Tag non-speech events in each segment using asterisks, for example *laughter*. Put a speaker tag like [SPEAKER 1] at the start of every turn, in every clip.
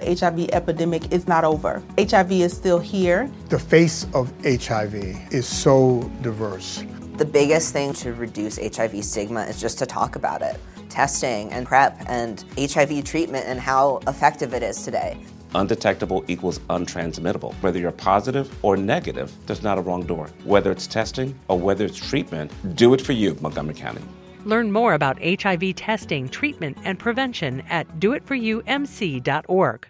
[SPEAKER 1] The HIV epidemic is not over. HIV is still here.
[SPEAKER 2] The face of HIV is so diverse.
[SPEAKER 3] The biggest thing to reduce HIV stigma is just to talk about it. Testing and PrEP and HIV treatment and how effective it is today.
[SPEAKER 4] Undetectable equals untransmittable. Whether you're positive or negative, there's not a wrong door. Whether it's testing or whether it's treatment, do it for you, Montgomery County.
[SPEAKER 5] Learn more about HIV testing, treatment, and prevention at doitforyoumc.org.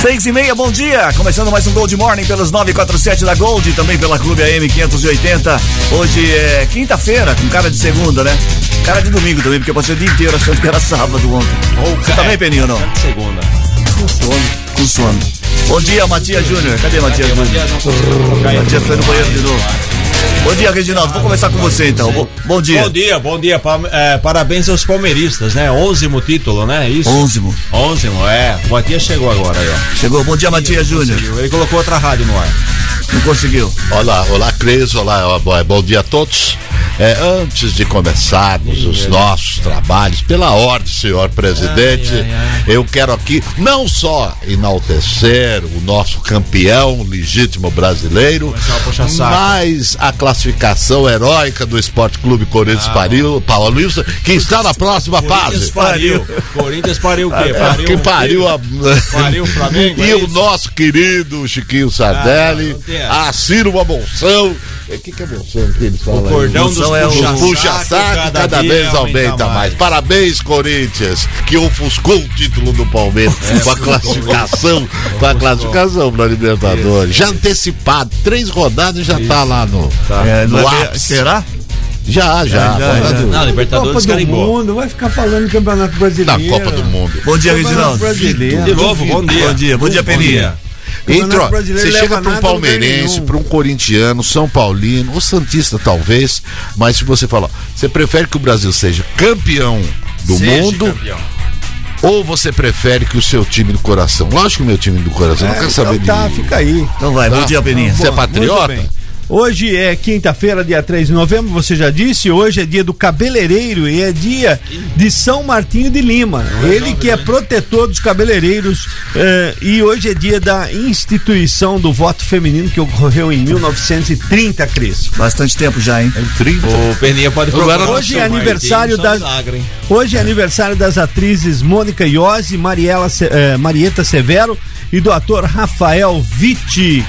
[SPEAKER 6] Seis e meia, bom dia! Começando mais um Gold Morning pelos 947 da Gold, também pela Clube AM 580. Hoje é quinta-feira, com cara de segunda, né? Cara de domingo também, porque eu passei o dia inteiro achando que era sábado ontem. Você também, Peninho, não?
[SPEAKER 4] Segunda.
[SPEAKER 6] Com sono. Com sono. Bom dia, Matias Júnior. Cadê Matias Júnior? Matias foi no banheiro de novo. Bom dia, Reginaldo. Vou começar com você então. Bom, bom dia.
[SPEAKER 7] Bom dia, bom dia. Pa- é, parabéns aos palmeiristas, né? Onzimo título, né? Isso.
[SPEAKER 6] Onzimo.
[SPEAKER 7] Onzimo, é. O Matias chegou agora aí, ó.
[SPEAKER 6] Chegou. Bom dia, Matias Júnior.
[SPEAKER 7] Ele colocou outra rádio no ar.
[SPEAKER 6] Não conseguiu.
[SPEAKER 8] Olá, olá, Cris, olá, bom dia a todos. É, antes de começarmos os nossos trabalhos, pela ordem, senhor presidente,
[SPEAKER 7] Ai, ai,
[SPEAKER 8] eu quero aqui não só enaltecer o nosso campeão legítimo brasileiro,
[SPEAKER 7] a
[SPEAKER 8] mas a classificação heróica do Esporte Clube Corinthians Pariu, Paulista, que está na próxima
[SPEAKER 7] Corinthians
[SPEAKER 8] fase.
[SPEAKER 7] pariu. Corinthians pariu o quê?
[SPEAKER 8] Ah, que pariu a...
[SPEAKER 7] Pariu o Flamengo, *laughs*
[SPEAKER 8] e
[SPEAKER 7] é
[SPEAKER 8] o nosso querido Chiquinho Sardelli,
[SPEAKER 7] Ah, não tem essa.
[SPEAKER 8] O que, que é bolsão que eles falam?
[SPEAKER 7] O cordão
[SPEAKER 8] aí?
[SPEAKER 7] dos
[SPEAKER 6] é
[SPEAKER 7] Puxa-saco
[SPEAKER 8] cada,
[SPEAKER 7] dia
[SPEAKER 8] vez aumenta mais. Parabéns, Corinthians, que ofuscou o título do Palmeiras
[SPEAKER 7] É,
[SPEAKER 8] com a classificação, com a classificação para Libertadores. Já antecipado, três rodadas já tá lá no,
[SPEAKER 6] É,
[SPEAKER 8] no
[SPEAKER 6] é-
[SPEAKER 8] ápice.
[SPEAKER 6] será?
[SPEAKER 8] Já, já.
[SPEAKER 6] já, já.
[SPEAKER 7] Não, Libertadores
[SPEAKER 9] Copa do
[SPEAKER 7] carimbou.
[SPEAKER 9] Mundo, vai ficar falando de Campeonato
[SPEAKER 8] Na
[SPEAKER 9] Brasileiro.
[SPEAKER 8] Copa do Mundo.
[SPEAKER 6] Bom dia, Reginaldo.
[SPEAKER 7] De novo, bom dia.
[SPEAKER 6] Bom dia, bom dia, Peninha.
[SPEAKER 8] Entrou,
[SPEAKER 9] Brasileiro
[SPEAKER 8] você chega para um palmeirense, para um corintiano, São Paulino, ou Santista talvez, mas se você falar, você prefere que o Brasil seja campeão do
[SPEAKER 7] Seja
[SPEAKER 8] mundo
[SPEAKER 7] campeão.
[SPEAKER 8] ou você prefere que o seu time do coração? Lógico que o meu time do coração, não
[SPEAKER 9] É,
[SPEAKER 8] quero saber
[SPEAKER 9] então tá,
[SPEAKER 8] de.
[SPEAKER 9] fica aí.
[SPEAKER 6] Então vai, bom
[SPEAKER 8] Tá.
[SPEAKER 6] dia, Peninha.
[SPEAKER 8] Você é
[SPEAKER 9] Bom,
[SPEAKER 8] patriota?
[SPEAKER 9] Hoje é quinta-feira, dia 3 de novembro, você já disse. Hoje é dia do cabeleireiro e é dia de São Martinho de Lima. Ele que é protetor dos cabeleireiros. eh, e hoje é dia da instituição do voto feminino que ocorreu em 1930, Cris.
[SPEAKER 6] Bastante tempo já, hein?
[SPEAKER 7] O Peninha pode procurar
[SPEAKER 9] hoje
[SPEAKER 7] o
[SPEAKER 9] é aniversário das-? Hoje é aniversário das atrizes Mônica Iose, Mariela, eh, Marieta Severo e do ator Rafael Vitti.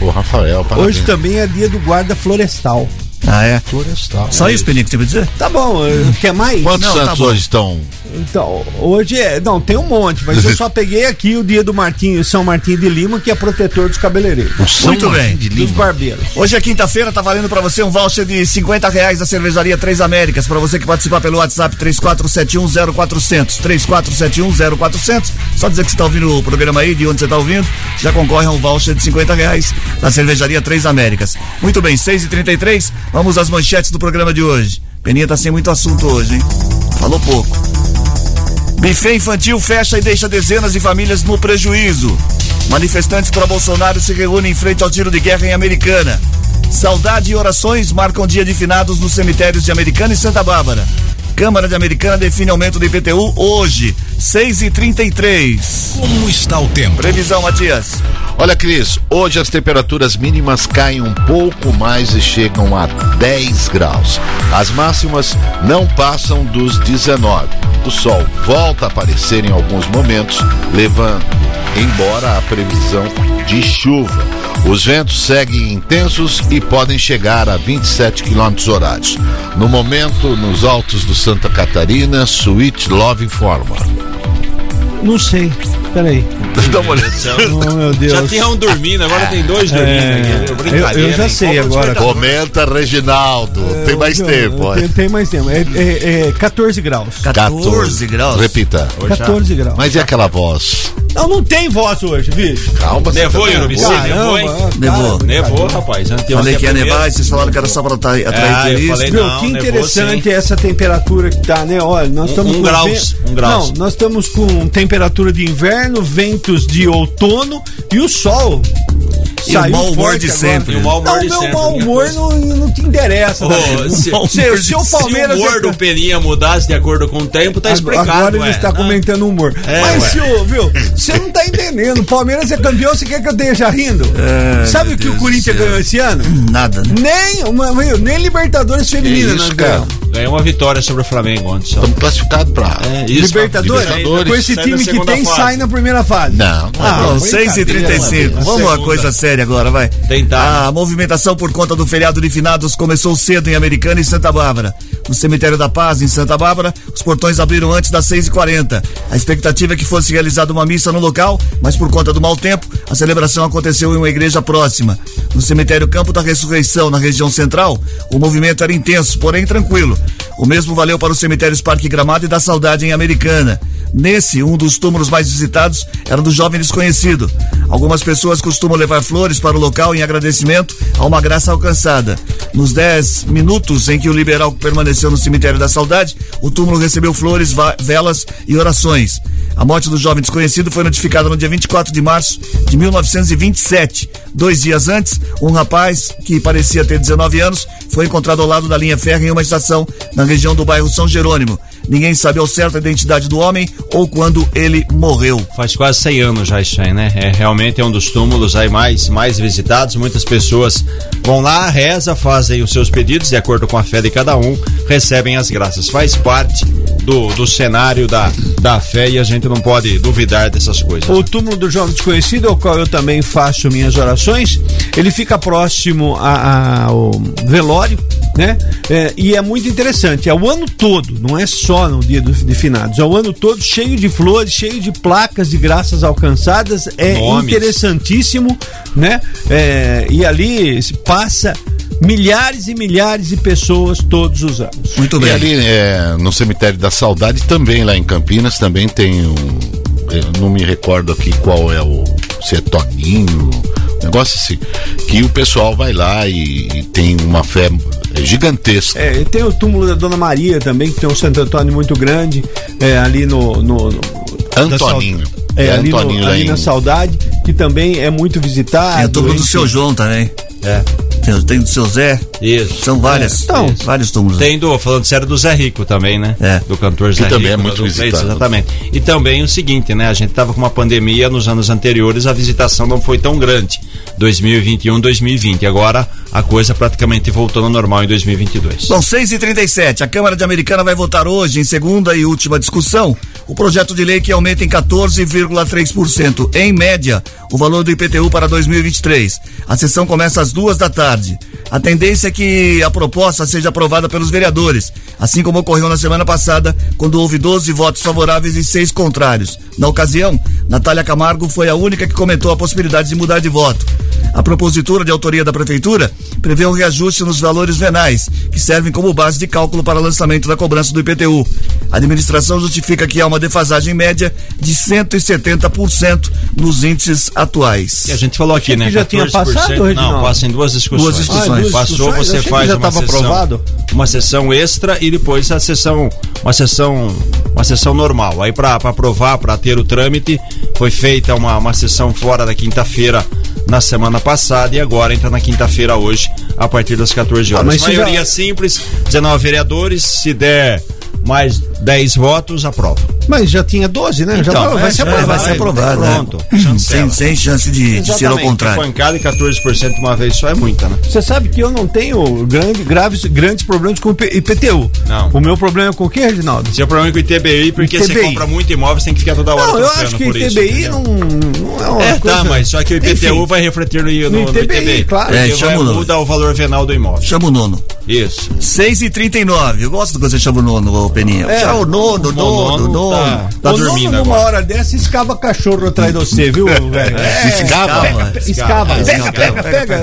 [SPEAKER 8] Ô, Rafael, parabéns.
[SPEAKER 9] Hoje também é dia do guarda florestal.
[SPEAKER 6] Ah, é?
[SPEAKER 8] Florestal.
[SPEAKER 6] Só isso, Peninha, que você vai dizer?
[SPEAKER 9] Tá bom, eh, quer mais?
[SPEAKER 8] Quantos
[SPEAKER 6] Não, tá
[SPEAKER 8] Santos
[SPEAKER 6] bom.
[SPEAKER 8] hoje estão?
[SPEAKER 9] Então, hoje é. Não, tem um monte, mas eu *laughs* só peguei aqui o dia do Martinho, São Martinho de Lima, que é protetor dos cabeleireiros.
[SPEAKER 6] Muito bem.
[SPEAKER 9] Dos barbeiros.
[SPEAKER 6] Hoje é quinta-feira, tá valendo pra você um voucher de 50 reais da cervejaria Três Américas. Pra você que participar pelo WhatsApp 34710400. 34710400. Só dizer que você tá ouvindo o programa aí, de onde você tá ouvindo, já concorre a um voucher de 50 reais da cervejaria Três Américas. Muito bem, 6h33, vamos às manchetes do programa de hoje. Peninha tá sem muito assunto hoje, hein? Falou pouco. Buffet infantil fecha e deixa dezenas de famílias no prejuízo. Manifestantes pró-Bolsonaro se reúnem em frente ao tiro de guerra em Americana. Saudade e orações marcam dia de finados nos cemitérios de Americana e Santa Bárbara. Câmara de Americana define aumento do IPTU hoje, 6 e 33
[SPEAKER 10] Como está o tempo?
[SPEAKER 6] Previsão, Matias.
[SPEAKER 8] Olha, Cris, hoje as temperaturas mínimas caem um pouco mais e chegam a 10 graus. As máximas não passam dos 19. O sol volta a aparecer em alguns momentos, levando embora a previsão de chuva. Os ventos seguem intensos e podem chegar a 27 km horários. No momento, nos altos do Santa Catarina, Sweet Love informa.
[SPEAKER 9] Não sei. Peraí.
[SPEAKER 8] Dá uma olhada.
[SPEAKER 9] Oh, meu Deus.
[SPEAKER 7] Já tinha um dormindo, agora tem dois dormindo
[SPEAKER 9] É,
[SPEAKER 7] aqui.
[SPEAKER 9] eu- eu já sei agora.
[SPEAKER 8] Comenta, Reginaldo. Tem mais
[SPEAKER 9] Eu-
[SPEAKER 8] tempo.
[SPEAKER 9] Tem, tem mais tempo. É, é- é 14 graus.
[SPEAKER 6] 14 graus.
[SPEAKER 8] Repita.
[SPEAKER 9] 14 graus.
[SPEAKER 8] Mas e aquela voz?
[SPEAKER 9] Não, não tem voz hoje, bicho.
[SPEAKER 8] Calma, você
[SPEAKER 7] Nevou,
[SPEAKER 8] tá-?
[SPEAKER 9] Caramba,
[SPEAKER 7] Nevou, hein?
[SPEAKER 6] Nevou.
[SPEAKER 7] Nevou, rapaz. Anteontem
[SPEAKER 6] Falei
[SPEAKER 7] é
[SPEAKER 6] que ia nevar e vocês falaram que era só pra atrair, atrair
[SPEAKER 7] Ah, eu
[SPEAKER 6] turista.
[SPEAKER 7] falei
[SPEAKER 9] Meu, que interessante essa temperatura que tá, né? Olha, nós
[SPEAKER 7] Um-
[SPEAKER 9] estamos
[SPEAKER 7] um
[SPEAKER 9] com
[SPEAKER 7] graus, um graus.
[SPEAKER 9] Não, nós estamos com temperatura de inverno, ventos de outono e o sol.
[SPEAKER 6] E o mau humor de sempre.
[SPEAKER 7] E o mau humor
[SPEAKER 9] não,
[SPEAKER 7] de
[SPEAKER 9] meu
[SPEAKER 7] sempre,
[SPEAKER 9] mau humor não, não te interessa. Davi.
[SPEAKER 7] se-
[SPEAKER 9] se, se o Palmeiras.
[SPEAKER 7] Se o humor do Peninha mudasse de acordo com o tempo, tá explicado.
[SPEAKER 9] Agora ele
[SPEAKER 7] ué.
[SPEAKER 9] está
[SPEAKER 7] Não.
[SPEAKER 9] comentando o humor.
[SPEAKER 7] É,
[SPEAKER 9] Mas,
[SPEAKER 7] ué.
[SPEAKER 9] se o, viu, você não tá entendendo. O Palmeiras é campeão, você quer que eu esteja rindo?
[SPEAKER 6] É,
[SPEAKER 9] Sabe o que
[SPEAKER 6] Deus
[SPEAKER 9] o Corinthians ganhou esse ano?
[SPEAKER 6] Nada, né?
[SPEAKER 9] Nem, uma, viu, nem Libertadores Feminina
[SPEAKER 8] cara?
[SPEAKER 9] ganhamos.
[SPEAKER 7] Ganhou uma vitória sobre o Flamengo ontem. Só.
[SPEAKER 8] Estamos classificados pra.
[SPEAKER 7] É, isso,
[SPEAKER 9] Libertadores,
[SPEAKER 8] Libertadores.
[SPEAKER 9] com esse time que tem,
[SPEAKER 7] fase.
[SPEAKER 9] sai na primeira fase.
[SPEAKER 8] Não, não é
[SPEAKER 9] Ah,
[SPEAKER 6] Bom,
[SPEAKER 9] bom,
[SPEAKER 6] 6 e 35
[SPEAKER 7] A
[SPEAKER 6] Vamos a uma coisa séria agora, vai.
[SPEAKER 7] Tentar.
[SPEAKER 6] A movimentação por conta do feriado de finados começou cedo em Americana e Santa Bárbara. No Cemitério da Paz, em Santa Bárbara, os portões abriram antes das 6h40. A expectativa é que fosse realizada uma missa no local, mas por conta do mau tempo, a celebração aconteceu em uma igreja próxima. No cemitério Campo da Ressurreição, na região central, o movimento era intenso, porém tranquilo. O mesmo valeu para os cemitérios Parque Gramado e da Saudade em Americana. Nesse, um dos túmulos mais visitados era do jovem desconhecido. Algumas pessoas costumam levar flores para o local em agradecimento a uma graça alcançada. Nos 10 minutos em que o liberal permaneceu no cemitério da Saudade, o túmulo recebeu flores, velas e orações. A morte do jovem desconhecido foi notificada no dia 24 de março de 1927. Dois dias antes, um rapaz que parecia ter 19 anos foi encontrado ao lado da linha férrea em uma estação na região do bairro São Jerônimo. Ninguém sabe ao certo a identidade do homem ou quando ele morreu.
[SPEAKER 7] Faz quase 100 anos já isso aí, né? É, realmente é um dos túmulos aí mais, mais visitados. Muitas pessoas vão lá, reza, fazem os seus pedidos de acordo com a fé de cada um, recebem as graças. Faz parte do, do cenário da, da fé e a gente não pode duvidar dessas coisas.
[SPEAKER 9] O túmulo do jovem desconhecido, ao qual eu também faço minhas orações, ele fica próximo a- a- ao velório, né? É, e é muito interessante, é o ano todo, não é só no dia do, de finados, é o ano todo cheio de flores, cheio de placas de graças alcançadas, é
[SPEAKER 7] Nomes.
[SPEAKER 9] interessantíssimo, né? É, e ali se passa milhares e milhares de pessoas todos os anos.
[SPEAKER 6] Muito
[SPEAKER 8] E
[SPEAKER 6] bem.
[SPEAKER 8] ali é, no cemitério da Saudade, também lá em Campinas, também tem um. Eu não me recordo aqui qual é o. Se é Toninho, negócio assim. Que o pessoal vai lá e, e tem uma fé gigantesca.
[SPEAKER 9] É, e tem o túmulo da Dona Maria também, que tem um Santo Antônio muito grande, é, ali no. no, no
[SPEAKER 8] Antoninho.
[SPEAKER 9] É,
[SPEAKER 8] É
[SPEAKER 9] ali, no-
[SPEAKER 8] Antoninho lá
[SPEAKER 9] ali
[SPEAKER 8] em-
[SPEAKER 9] na Saudade, que também é muito visitado.
[SPEAKER 6] Tem o túmulo do seu João também.
[SPEAKER 7] É.
[SPEAKER 6] Tem, tem do seu Zé.
[SPEAKER 7] Isso.
[SPEAKER 6] São várias.
[SPEAKER 9] Então,
[SPEAKER 6] vários túmulos.
[SPEAKER 7] Tem do, falando sério, do Zé Rico também, né?
[SPEAKER 6] É.
[SPEAKER 7] Do cantor Zé
[SPEAKER 8] também
[SPEAKER 7] Rico.
[SPEAKER 8] é muito
[SPEAKER 7] do-
[SPEAKER 8] visitado.
[SPEAKER 7] Exatamente. E também o seguinte, né? A gente tava com uma pandemia nos anos anteriores, a visitação não foi tão grande. 2021, 2020. Agora a coisa praticamente voltou ao normal em 2022.
[SPEAKER 6] Bom, 6 e 37 A Câmara de Americana vai votar hoje, em segunda e última discussão, o projeto de lei que aumenta em 14,3%, em média, o valor do IPTU para 2023. A sessão começa às duas da tarde. A tendência é que a proposta seja aprovada pelos vereadores, assim como ocorreu na semana passada, quando houve 12 votos favoráveis e seis contrários. Na ocasião, Natália Camargo foi a única que comentou a possibilidade de mudar de voto. A propositura de autoria da Prefeitura prevê um reajuste nos valores venais, que servem como base de cálculo para lançamento da cobrança do IPTU. A administração justifica que há uma defasagem média de 170% nos índices atuais.
[SPEAKER 7] Que a gente falou aqui, né?
[SPEAKER 9] que já tinha
[SPEAKER 7] 14%.
[SPEAKER 9] passado,
[SPEAKER 7] Não, passa em duas discussões.
[SPEAKER 6] Duas discussões.
[SPEAKER 9] Ah, duas
[SPEAKER 7] Passou,
[SPEAKER 9] discussões?
[SPEAKER 7] você faz
[SPEAKER 9] já
[SPEAKER 7] uma sessão,
[SPEAKER 9] aprovado.
[SPEAKER 7] uma sessão extra e depois a sessão, uma sessão, uma sessão normal. Aí para aprovar, para ter o trâmite, foi feita uma, uma sessão fora da quinta-feira na semana passada e agora entra na quinta-feira hoje a partir das 14 horas.
[SPEAKER 9] Ah, mas
[SPEAKER 7] Maioria
[SPEAKER 9] já-
[SPEAKER 7] simples, 19 vereadores, se der mais 10 votos, aprova.
[SPEAKER 9] Mas já tinha 12, né? já
[SPEAKER 7] Então,
[SPEAKER 9] vai, vai
[SPEAKER 7] é,
[SPEAKER 9] ser
[SPEAKER 7] é,
[SPEAKER 9] aprovado.
[SPEAKER 6] vai ser aprovado, né?
[SPEAKER 7] Pronto,
[SPEAKER 6] Sem,
[SPEAKER 7] chancela.
[SPEAKER 6] sem chance de, de ser ao contrário.
[SPEAKER 7] Pancada e 14% de uma vez só é muita, né?
[SPEAKER 9] Você sabe que eu não tenho grande, graves, grandes problemas com o IPTU.
[SPEAKER 7] Não.
[SPEAKER 9] O meu problema é com o que, Reginaldo?
[SPEAKER 7] Seu problema é com o ITBI, porque você
[SPEAKER 9] ITBI.
[SPEAKER 7] compra muito imóvel, você tem que ficar toda hora
[SPEAKER 9] Não, eu acho que o
[SPEAKER 7] isso.
[SPEAKER 9] ITBI
[SPEAKER 7] entendeu?
[SPEAKER 9] não, não é uma
[SPEAKER 7] É,
[SPEAKER 9] coisa...
[SPEAKER 7] tá, mas só que o IPTU
[SPEAKER 9] Enfim,
[SPEAKER 7] vai refletir no, no,
[SPEAKER 9] No
[SPEAKER 7] no
[SPEAKER 9] ITBI,
[SPEAKER 7] ITBI.
[SPEAKER 9] claro.
[SPEAKER 6] É,
[SPEAKER 7] vai,
[SPEAKER 6] chama o nome.
[SPEAKER 7] muda o valor venal do imóvel.
[SPEAKER 6] Chama o nono.
[SPEAKER 7] Isso.
[SPEAKER 6] 6 e 39 Eu gosto quando você chama o nono, Peninha.
[SPEAKER 9] É,
[SPEAKER 6] Chama o nono,
[SPEAKER 7] o
[SPEAKER 6] nono,
[SPEAKER 7] nono
[SPEAKER 6] nono.
[SPEAKER 7] tá- Tá
[SPEAKER 9] o nono,
[SPEAKER 7] dormindo
[SPEAKER 9] numa
[SPEAKER 7] agora.
[SPEAKER 9] hora dessa, escava cachorro atrás de você, viu, velho? É,
[SPEAKER 8] Escava.
[SPEAKER 9] Escava.
[SPEAKER 7] Escava.
[SPEAKER 9] Pega, pega, pega.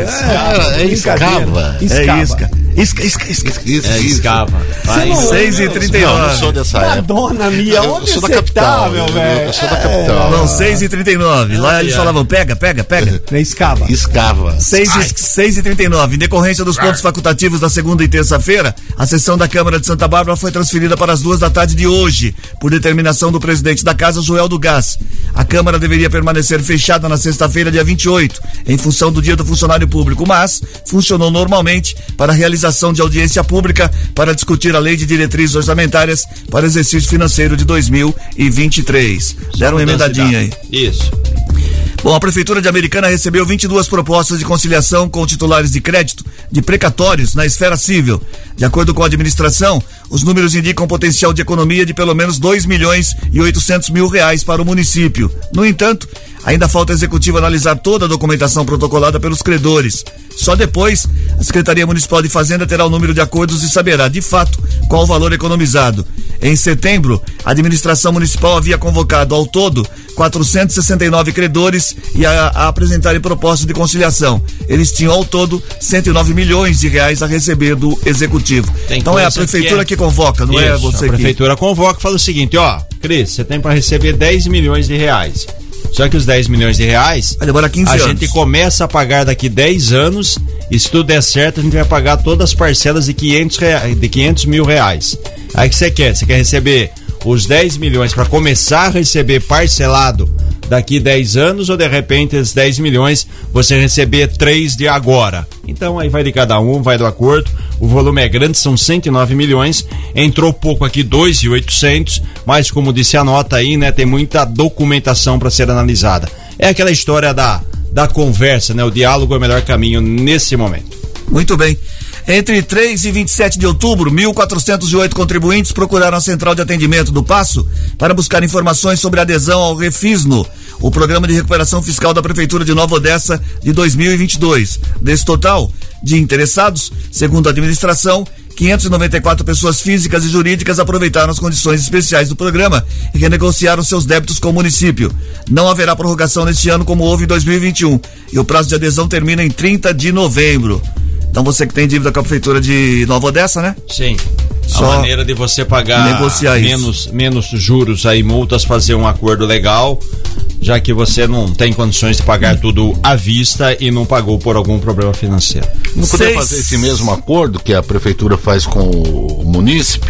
[SPEAKER 8] É escava.
[SPEAKER 6] É isca. Isca, isca, isca.
[SPEAKER 8] Isso,
[SPEAKER 7] É, escava. Vai.
[SPEAKER 6] Não, 6 e
[SPEAKER 8] Não, eu não
[SPEAKER 6] 39
[SPEAKER 8] sou dessa época.
[SPEAKER 9] Madonna
[SPEAKER 8] Eu
[SPEAKER 9] onde
[SPEAKER 8] sou da
[SPEAKER 9] você
[SPEAKER 8] capital.
[SPEAKER 9] tá, meu
[SPEAKER 8] eu-
[SPEAKER 9] velho?
[SPEAKER 8] Eu sou da capital.
[SPEAKER 6] Não, 6 e 39 Lá eles falavam, pega, pega, pega.
[SPEAKER 9] É escava.
[SPEAKER 8] Escava.
[SPEAKER 6] 6 e, 6 e 39 Em decorrência dos pontos facultativos da segunda e terça-feira, a sessão da Câmara de Santa Bárbara foi transferida para as duas da tarde de hoje, por determinação do presidente da casa, Joel do Gás. A Câmara deveria permanecer fechada na sexta-feira, dia 28, em função do dia do funcionário público, mas funcionou normalmente para a realização de audiência pública para discutir a lei de diretrizes orçamentárias para o exercício financeiro de 2023. Deram uma emendadinha aí.
[SPEAKER 7] Isso.
[SPEAKER 6] Bom, a Prefeitura de Americana recebeu 22 propostas de conciliação com titulares de crédito de precatórios na esfera civil. De acordo com a administração, os números indicam um potencial de economia de pelo menos 2 milhões e 800 mil reais para o município. No entanto, ainda falta a executiva analisar toda a documentação protocolada pelos credores. Só depois, a Secretaria Municipal de Fazenda terá o número de acordos e saberá, de fato, qual o valor economizado. Em setembro, a administração municipal havia convocado ao todo 469 credores e a, a apresentarem proposta de conciliação. Eles tinham ao todo 109 milhões de reais a receber do executivo.
[SPEAKER 7] Tem
[SPEAKER 6] então é a prefeitura
[SPEAKER 7] que
[SPEAKER 6] que,
[SPEAKER 7] é-
[SPEAKER 6] convoca, não é
[SPEAKER 7] Isso,
[SPEAKER 6] você
[SPEAKER 7] a
[SPEAKER 6] que.
[SPEAKER 7] prefeitura convoca e fala o seguinte, ó, Cris, você tem para receber 10 milhões de reais. Só que os 10 milhões de reais,
[SPEAKER 6] Vai demorar 15
[SPEAKER 7] a
[SPEAKER 6] anos.
[SPEAKER 7] gente começa a pagar daqui 10 anos e se tudo der certo, a gente vai pagar todas as parcelas de 500, rea- de 500 mil reais. Aí o que você quer? Você quer receber os 10 milhões para começar a receber parcelado daqui 10 anos ou de repente esses 10 milhões você receber 3 de agora? Então aí vai de cada um, vai do acordo. O volume é grande, são 109 milhões. Entrou pouco aqui, 2,800, mas como disse a nota aí, né, tem muita documentação para ser analisada. É aquela história da, da conversa, né? O diálogo é o melhor caminho nesse momento.
[SPEAKER 6] Muito bem. Entre 3 e 27 de outubro, 1.408 contribuintes procuraram a central de atendimento do Passo para buscar informações sobre adesão ao Refisno, o programa de recuperação fiscal da Prefeitura de Nova Odessa de 2022. Desse total de interessados, segundo a administração, 594 pessoas físicas e jurídicas aproveitaram as condições especiais do programa e renegociaram seus débitos com o município. Não haverá prorrogação neste ano como houve em 2021 e o prazo de adesão termina em 30 de novembro. Então você que tem dívida com a prefeitura de Nova Odessa, né?
[SPEAKER 7] Sim.
[SPEAKER 6] Só
[SPEAKER 7] a maneira de você pagar
[SPEAKER 6] isso.
[SPEAKER 7] menos, menos juros aí, multas, fazer um acordo legal, já que você não tem condições de pagar tudo à vista e não pagou por algum problema financeiro.
[SPEAKER 8] Não
[SPEAKER 6] Seis-
[SPEAKER 8] fazer esse mesmo acordo que a prefeitura faz com o munícipe?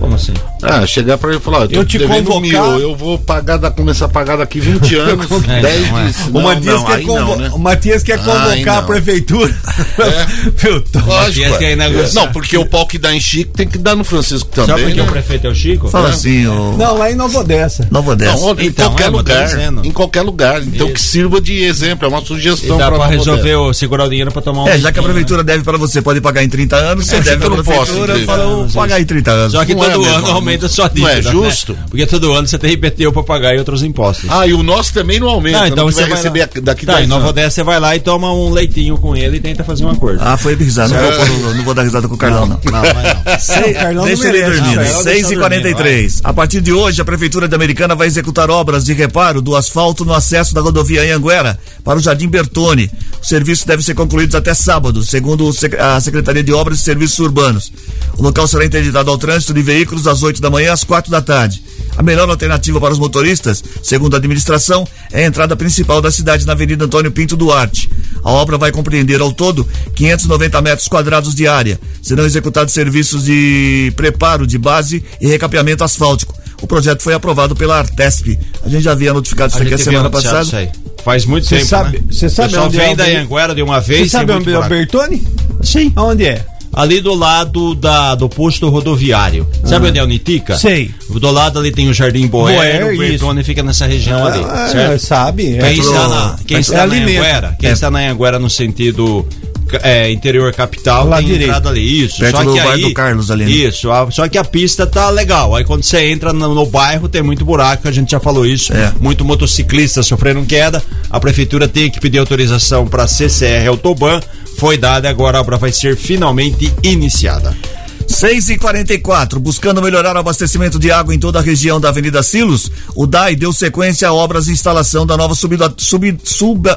[SPEAKER 7] Como assim?
[SPEAKER 8] Ah, chegar pra ele e falar, ó, eu tô
[SPEAKER 9] Eu te convocar-
[SPEAKER 8] mil, eu vou pagar, da, começar a pagar daqui 20 *laughs* anos, 10
[SPEAKER 7] não é.
[SPEAKER 8] disso.
[SPEAKER 9] O Matias
[SPEAKER 8] não,
[SPEAKER 9] quer, convo-
[SPEAKER 8] né?
[SPEAKER 9] o Matias quer
[SPEAKER 8] Aí
[SPEAKER 9] convocar a prefeitura. Viu, Tom?
[SPEAKER 8] Lógico, é. Não, porque o pau que dá em Chico tem que dar no Francisco
[SPEAKER 7] Sabe
[SPEAKER 8] também,
[SPEAKER 7] porque
[SPEAKER 8] né?
[SPEAKER 7] o prefeito é o Chico?
[SPEAKER 6] Fala
[SPEAKER 8] É.
[SPEAKER 6] assim, ô.
[SPEAKER 9] Não, lá em Nova Odessa.
[SPEAKER 6] Nova Odessa.
[SPEAKER 8] Não, em
[SPEAKER 7] Então,
[SPEAKER 8] qualquer
[SPEAKER 7] é,
[SPEAKER 8] lugar.
[SPEAKER 7] dizendo.
[SPEAKER 8] Em qualquer lugar. Então
[SPEAKER 7] Isso.
[SPEAKER 8] que sirva de exemplo, é uma
[SPEAKER 7] E
[SPEAKER 8] sugestão
[SPEAKER 7] dá pra
[SPEAKER 8] Nova
[SPEAKER 7] resolver, o, segurar o dinheiro pra tomar um.
[SPEAKER 6] É, já que a
[SPEAKER 7] leitinho,
[SPEAKER 6] prefeitura deve para você, pode pagar em 30 anos, você
[SPEAKER 8] É,
[SPEAKER 6] deve
[SPEAKER 8] eu
[SPEAKER 6] para a
[SPEAKER 8] não posso
[SPEAKER 6] prefeitura, fala, vou pagar em 30 anos.
[SPEAKER 7] Só que
[SPEAKER 8] Não é
[SPEAKER 7] todo ano aumenta a sua
[SPEAKER 8] Não é
[SPEAKER 7] dívida. né?
[SPEAKER 8] justo?
[SPEAKER 7] Porque todo ano você tem IPTU pra pagar e outros impostos.
[SPEAKER 8] Ah, e o nosso também não aumenta.
[SPEAKER 7] Não, então você
[SPEAKER 8] vai receber daqui
[SPEAKER 7] Tá,
[SPEAKER 8] 10
[SPEAKER 7] em Nova. Odessa você vai lá e toma um leitinho com ele e tenta fazer um acordo.
[SPEAKER 6] Ah, foi risada. Não, vou, pôr- não vou dar risada com o Carlão, não.
[SPEAKER 7] Não, vai não. *laughs*
[SPEAKER 6] Sei,
[SPEAKER 9] Carlão
[SPEAKER 6] deixa
[SPEAKER 9] não
[SPEAKER 6] ele dormindo.
[SPEAKER 9] não, Carlão
[SPEAKER 6] 6
[SPEAKER 7] deixa
[SPEAKER 6] e 43 A partir de hoje, a Prefeitura de Americana vai executar obras de reparo do asfalto no acesso da rodovia Anhanguera para o Jardim Bertone. O serviço deve ser concluído até sábado, segundo a Secretaria de Obras e Serviços Urbanos. O local será interditado ao trânsito de veículos das 8 da manhã às 4 da tarde. A melhor alternativa para os motoristas, segundo a administração, é a entrada principal da cidade na Avenida Antônio Pinto Duarte. A obra vai compreender ao todo 590 metros quadrados de área. Serão executados serviços de preparo de base e recapeamento asfáltico. O projeto foi aprovado pela Artesp. A gente já havia notificado isso
[SPEAKER 7] A
[SPEAKER 6] aqui a semana passada.
[SPEAKER 7] isso aí. Faz muito
[SPEAKER 9] Cê
[SPEAKER 7] tempo,
[SPEAKER 9] sabe-
[SPEAKER 7] né?
[SPEAKER 9] cê sabe
[SPEAKER 7] O pessoal
[SPEAKER 9] onde é
[SPEAKER 7] vem
[SPEAKER 9] o
[SPEAKER 7] da Anguera de uma
[SPEAKER 9] Você
[SPEAKER 7] vez.
[SPEAKER 9] sabe
[SPEAKER 7] tem
[SPEAKER 9] onde é o. Bertone?
[SPEAKER 7] Sim.
[SPEAKER 9] Aonde é?
[SPEAKER 7] Ali do lado da, do posto rodoviário. Sabe onde é o Nitica?
[SPEAKER 9] Sei.
[SPEAKER 7] Do lado ali tem o Jardim Boer,
[SPEAKER 9] Boer,
[SPEAKER 7] o Bertone fica nessa região ali,
[SPEAKER 9] Ah,
[SPEAKER 7] certo?
[SPEAKER 9] sabe?
[SPEAKER 7] Quem
[SPEAKER 9] É,
[SPEAKER 7] está na, quem
[SPEAKER 9] é
[SPEAKER 7] está na
[SPEAKER 9] ali mesmo.
[SPEAKER 7] Anhanguera, quem
[SPEAKER 6] É.
[SPEAKER 7] está na Anhanguera no sentido é, interior capital,
[SPEAKER 9] Lá
[SPEAKER 7] tem
[SPEAKER 9] direito.
[SPEAKER 7] entrada ali. Isso.
[SPEAKER 6] Perto
[SPEAKER 7] só
[SPEAKER 6] do
[SPEAKER 7] que aí,
[SPEAKER 6] do Carlos ali, né?
[SPEAKER 7] Isso. a- só que a pista tá legal. Aí quando você entra no, no bairro tem muito buraco, a gente já falou isso.
[SPEAKER 6] É.
[SPEAKER 7] Muito motociclista sofrendo queda. A prefeitura tem que pedir autorização para CCR Autoban. Foi dada, agora a obra vai ser finalmente iniciada.
[SPEAKER 6] 6 e 44 buscando melhorar o abastecimento de água em toda a região da Avenida Silos, o DAI deu sequência a obras de instalação da nova subida, sub, sub.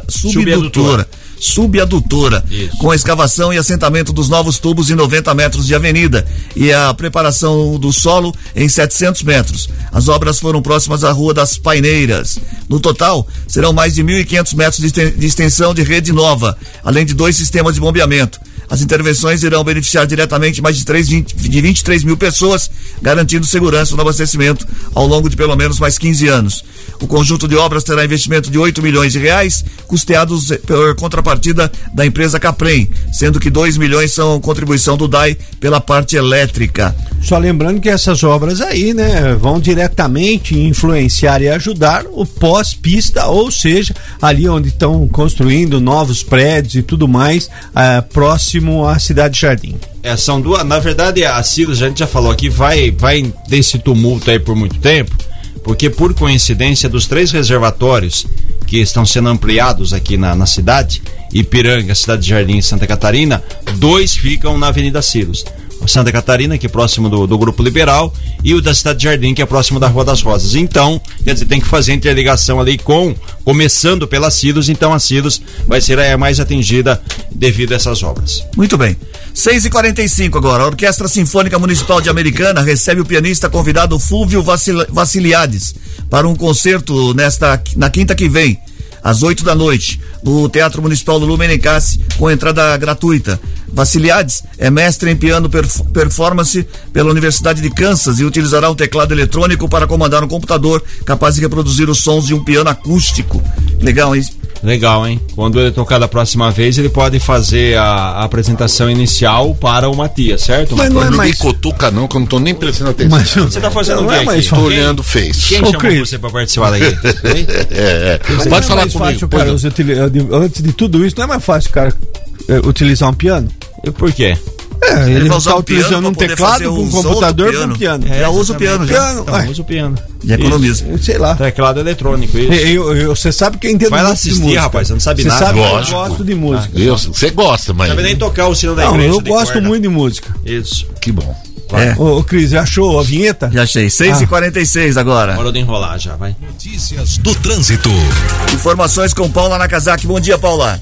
[SPEAKER 6] Subadutora, com a escavação e assentamento dos novos tubos em 90 metros de avenida e a preparação do solo em 700 metros. As obras foram próximas à Rua das Paineiras. No total, serão mais de 1.500 metros de extensão de rede nova, além de dois sistemas de bombeamento. As intervenções irão beneficiar diretamente mais de, 3, de 23 mil pessoas, garantindo segurança no abastecimento ao longo de pelo menos mais 15 anos. O conjunto de obras terá investimento de 8 milhões de reais, custeados eh, por contrapartida da empresa Caprem, sendo que 2 milhões são contribuição do DAI pela parte elétrica.
[SPEAKER 9] Só lembrando que essas obras aí, né, vão diretamente influenciar e ajudar o pós-pista, ou seja, ali onde estão construindo novos prédios e tudo mais, ah, próximo à cidade Jardim.
[SPEAKER 7] É, são duas. Na verdade, a Silos, a gente já falou aqui, vai, vai desse tumulto aí por muito tempo, porque por coincidência dos três reservatórios que estão sendo ampliados aqui na, na cidade, Ipiranga, Cidade de Jardim e Santa Catarina, dois ficam na Avenida Silos. Santa Catarina, que é próximo do, do Grupo Liberal, e o da Cidade de Jardim, que é próximo da Rua das Rosas. Então, quer dizer, tem que fazer interligação ali com, começando pela Silos, então a Silos vai ser a mais atingida devido a essas obras.
[SPEAKER 6] Muito bem. 6 e 45 agora. A Orquestra Sinfônica Municipal de Americana recebe o pianista convidado Fulvio Vassil- Vassiliades para um concerto nesta, na quinta que vem, às 8 da noite, no Teatro Municipal Lulu Menencassi, com entrada gratuita. Vassiliades é mestre em piano perf- performance pela Universidade de Kansas e utilizará um teclado eletrônico para comandar um computador capaz de reproduzir os sons de um piano acústico. Legal, hein?
[SPEAKER 7] Legal, hein? Quando ele tocar da próxima vez, ele pode fazer a, a apresentação inicial para o Matias, certo?
[SPEAKER 9] Mas não é
[SPEAKER 8] Não
[SPEAKER 9] mais-
[SPEAKER 8] me cutuca não, que eu não tô nem prestando atenção.
[SPEAKER 9] Mas-
[SPEAKER 7] Você tá fazendo
[SPEAKER 9] Não
[SPEAKER 7] o quê
[SPEAKER 9] é mais
[SPEAKER 8] Tô
[SPEAKER 7] Quem-
[SPEAKER 8] olhando fez.
[SPEAKER 7] Quem
[SPEAKER 9] Ô,
[SPEAKER 7] chamou
[SPEAKER 9] Cris.
[SPEAKER 7] você para participar daqui? *laughs*
[SPEAKER 8] É, é.
[SPEAKER 9] Mas não
[SPEAKER 8] Pode
[SPEAKER 9] é
[SPEAKER 8] falar
[SPEAKER 9] mais
[SPEAKER 8] comigo.
[SPEAKER 9] fácil, cara,
[SPEAKER 8] não.
[SPEAKER 9] antes de tudo isso, não é mais fácil, cara, eh, utilizar um piano?
[SPEAKER 7] E por quê?
[SPEAKER 9] É, ele,
[SPEAKER 6] vai usar
[SPEAKER 9] está
[SPEAKER 6] o piano
[SPEAKER 9] utilizando um
[SPEAKER 6] poder
[SPEAKER 9] teclado
[SPEAKER 6] fazer
[SPEAKER 9] com um computador com
[SPEAKER 6] piano.
[SPEAKER 9] um piano.
[SPEAKER 6] Já usa o piano, já.
[SPEAKER 9] Piano,
[SPEAKER 7] Então, usa o piano.
[SPEAKER 6] E economiza.
[SPEAKER 9] Eu Sei lá.
[SPEAKER 7] Teclado eletrônico, isso.
[SPEAKER 9] Eu- eu- Você sabe que eu entendo
[SPEAKER 7] Vai lá assistir,
[SPEAKER 9] música.
[SPEAKER 7] rapaz, você não sabe
[SPEAKER 9] Você
[SPEAKER 7] nada.
[SPEAKER 9] sabe que eu gosto de música.
[SPEAKER 8] Eu- Você gosta, mas.
[SPEAKER 7] Não sabe nem tocar o sino da
[SPEAKER 9] Não,
[SPEAKER 7] igreja.
[SPEAKER 9] eu gosto
[SPEAKER 7] corda.
[SPEAKER 9] muito de música.
[SPEAKER 7] Isso.
[SPEAKER 8] Que bom.
[SPEAKER 6] É.
[SPEAKER 9] Ô, ô Cris, já achou a vinheta?
[SPEAKER 6] Já achei. 6 e 46 agora.
[SPEAKER 7] Hora de enrolar já, vai.
[SPEAKER 10] Notícias do trânsito.
[SPEAKER 6] Informações com Paula Nakazaki. Bom dia, Paula.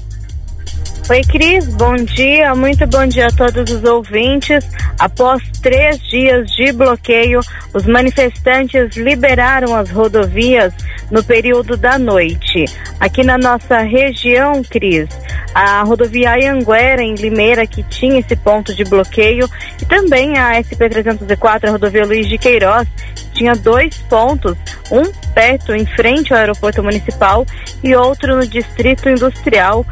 [SPEAKER 11] Oi, Cris, bom dia, muito bom dia a todos os ouvintes. Após três dias de bloqueio, os manifestantes liberaram as rodovias no período da noite. Aqui na nossa região, Cris, a rodovia Anhanguera, em Limeira, que tinha esse ponto de bloqueio, e também a SP-304, a rodovia Luiz de Queiroz, tinha dois pontos, um perto, em frente ao aeroporto municipal, e outro no distrito industrial.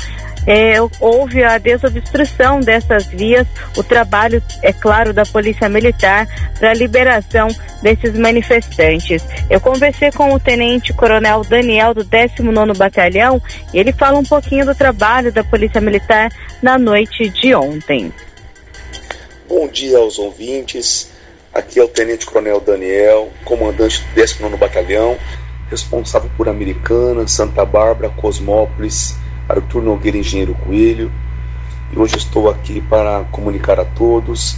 [SPEAKER 11] É, houve a desobstrução dessas vias, o trabalho, é claro, da Polícia Militar para a liberação desses manifestantes. Eu conversei com o Tenente Coronel Daniel do 19º Batalhão e ele fala um pouquinho do trabalho da Polícia Militar na noite de ontem.
[SPEAKER 12] Bom dia aos ouvintes. Aqui é o Tenente Coronel Daniel, comandante do 19º Batalhão, responsável por Americana, Santa Bárbara, Cosmópolis, Arthur Nogueira Engenheiro Coelho. E hoje estou aqui para comunicar a todos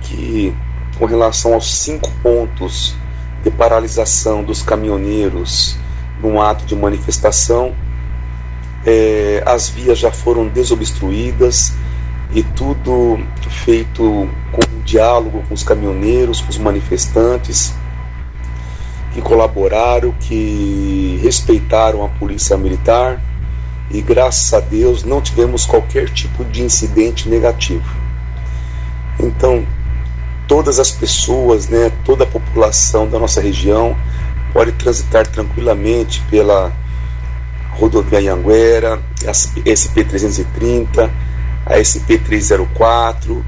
[SPEAKER 12] que, com relação aos cinco pontos de paralisação dos caminhoneiros num ato de manifestação, eh, as vias já foram desobstruídas e tudo feito com diálogo com os caminhoneiros, com os manifestantes que colaboraram, que respeitaram a polícia militar e graças a Deus não tivemos qualquer tipo de incidente negativo. Então, todas as pessoas, né, toda a população da nossa região pode transitar tranquilamente pela rodovia Anhanguera, a SP-330, a SP-304,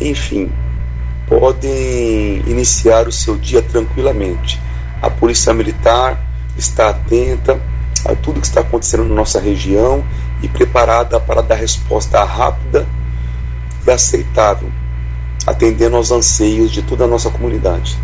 [SPEAKER 12] enfim, podem iniciar o seu dia tranquilamente. A Polícia Militar está atenta a tudo que está acontecendo na nossa região e preparada para dar resposta rápida e aceitável, atendendo aos anseios de toda a nossa comunidade.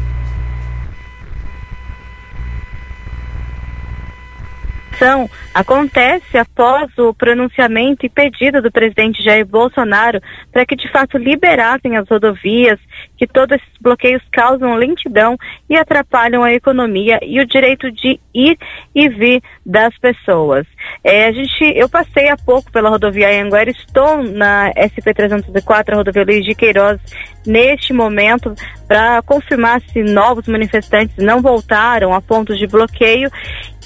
[SPEAKER 11] Acontece após o pronunciamento e pedido do presidente Jair Bolsonaro para que de fato liberassem as rodovias, que todos esses bloqueios causam lentidão e atrapalham a economia e o direito de ir e vir das pessoas. É, a gente, eu passei há pouco pela rodovia Anguera, estou na SP 304, a rodovia Luiz de Queiroz, neste momento para confirmar se novos manifestantes não voltaram a pontos de bloqueio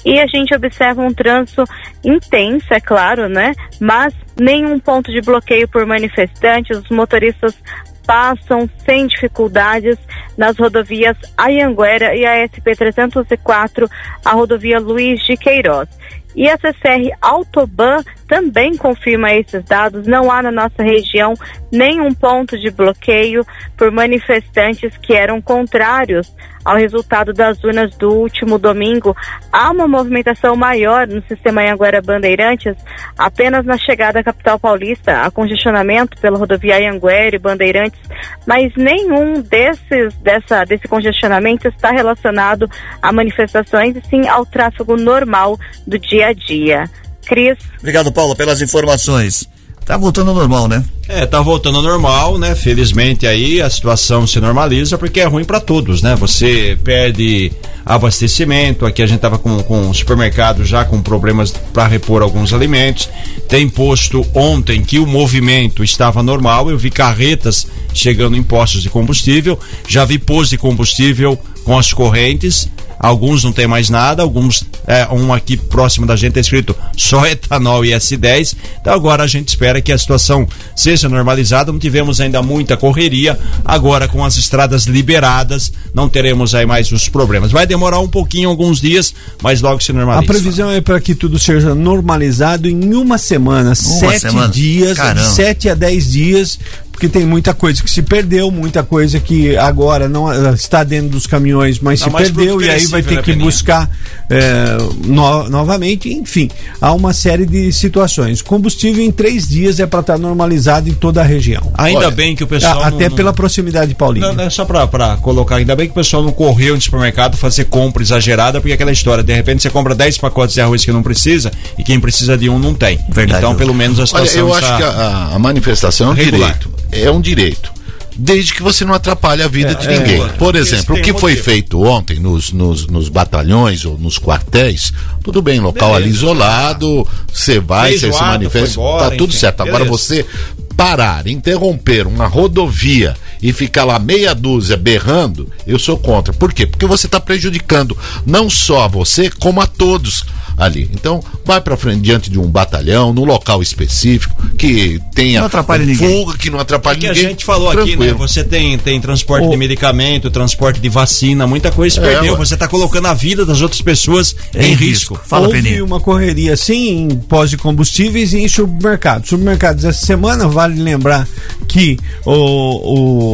[SPEAKER 11] e a gente observa um trânsito intenso, é claro, né? Mas nenhum ponto de bloqueio por manifestantes, os motoristas passam sem dificuldades nas rodovias Ayanguera e a SP 304, a rodovia Luiz de Queiroz. E a CCR Autoban também confirma esses dados. Não há na nossa região nenhum ponto de bloqueio por manifestantes que eram contrários ao resultado das urnas do último domingo. Há uma movimentação maior no sistema Anhanguera Bandeirantes, apenas na chegada à capital paulista, há congestionamento pela rodovia Anhanguera e Bandeirantes, mas nenhum desses, dessa, desse congestionamento está relacionado a manifestações e sim ao tráfego normal do dia a dia. Cris.
[SPEAKER 6] Obrigado, Paulo, pelas informações. Tá voltando ao normal, né?
[SPEAKER 7] É, tá voltando ao normal, né? Felizmente aí a situação se normaliza porque é ruim para todos, né? Você perde abastecimento. Aqui a gente tava com, com o supermercado já com problemas para repor alguns alimentos. Tem posto ontem que o movimento estava normal. Eu vi carretas chegando em postos de combustível. Já vi postos de combustível com as correntes alguns não tem mais nada, alguns, é, um aqui próximo da gente é escrito só etanol e S10. Então agora a gente espera que a situação seja normalizada. Não tivemos ainda muita correria, agora com as estradas liberadas, não teremos aí mais os problemas. Vai demorar um pouquinho, alguns dias, mas logo se normaliza.
[SPEAKER 9] A previsão é para que tudo seja normalizado em uma semana, uma sete semana? dias, Caramba. sete a dez dias, porque tem muita coisa que se perdeu, muita coisa que agora não eh, está dentro dos caminhões, mas tá se perdeu e aí vai ter né, que buscar é, no, novamente. Enfim, há uma série de situações. Combustível em três dias é para estar tá normalizado em toda a região.
[SPEAKER 7] Ainda Olha, bem que o pessoal.
[SPEAKER 9] A, até não, pela proximidade de Paulinho.
[SPEAKER 7] Não, é só para colocar, ainda bem que o pessoal não correu no supermercado fazer compra exagerada, porque aquela história, de repente você compra 10 pacotes de arroz que não precisa e quem precisa de um não tem. Verdade. Então, pelo menos a situação.
[SPEAKER 8] Olha, eu acho que a, a manifestação é um direito é um direito. Desde que você não atrapalhe a vida é, de ninguém. É, Por exemplo, o que foi feito ontem nos, nos, nos, batalhões ou nos quartéis, tudo bem, local Beleza, ali isolado, você vai, você se manifesta, embora, tá tudo enfim, certo. Agora você parar, interromper uma rodovia e ficar lá meia dúzia berrando, eu sou contra. Por quê? Porque você está prejudicando não só a você, como a todos ali. Então, vai para frente diante de um batalhão, num local específico, que tenha
[SPEAKER 7] não atrapalhe
[SPEAKER 8] fuga,
[SPEAKER 7] ninguém.
[SPEAKER 8] que não atrapalhe
[SPEAKER 7] que
[SPEAKER 8] ninguém.
[SPEAKER 7] a gente falou Tranquilo. aqui, né? Você tem, tem transporte de medicamento, transporte de vacina, muita coisa se é, perdeu. Você está colocando a vida das outras pessoas em, em risco. risco.
[SPEAKER 9] Fala, Houve Peninha. uma correria, sim, em pós de combustíveis e em supermercados. Supermercados essa semana, vale lembrar que o,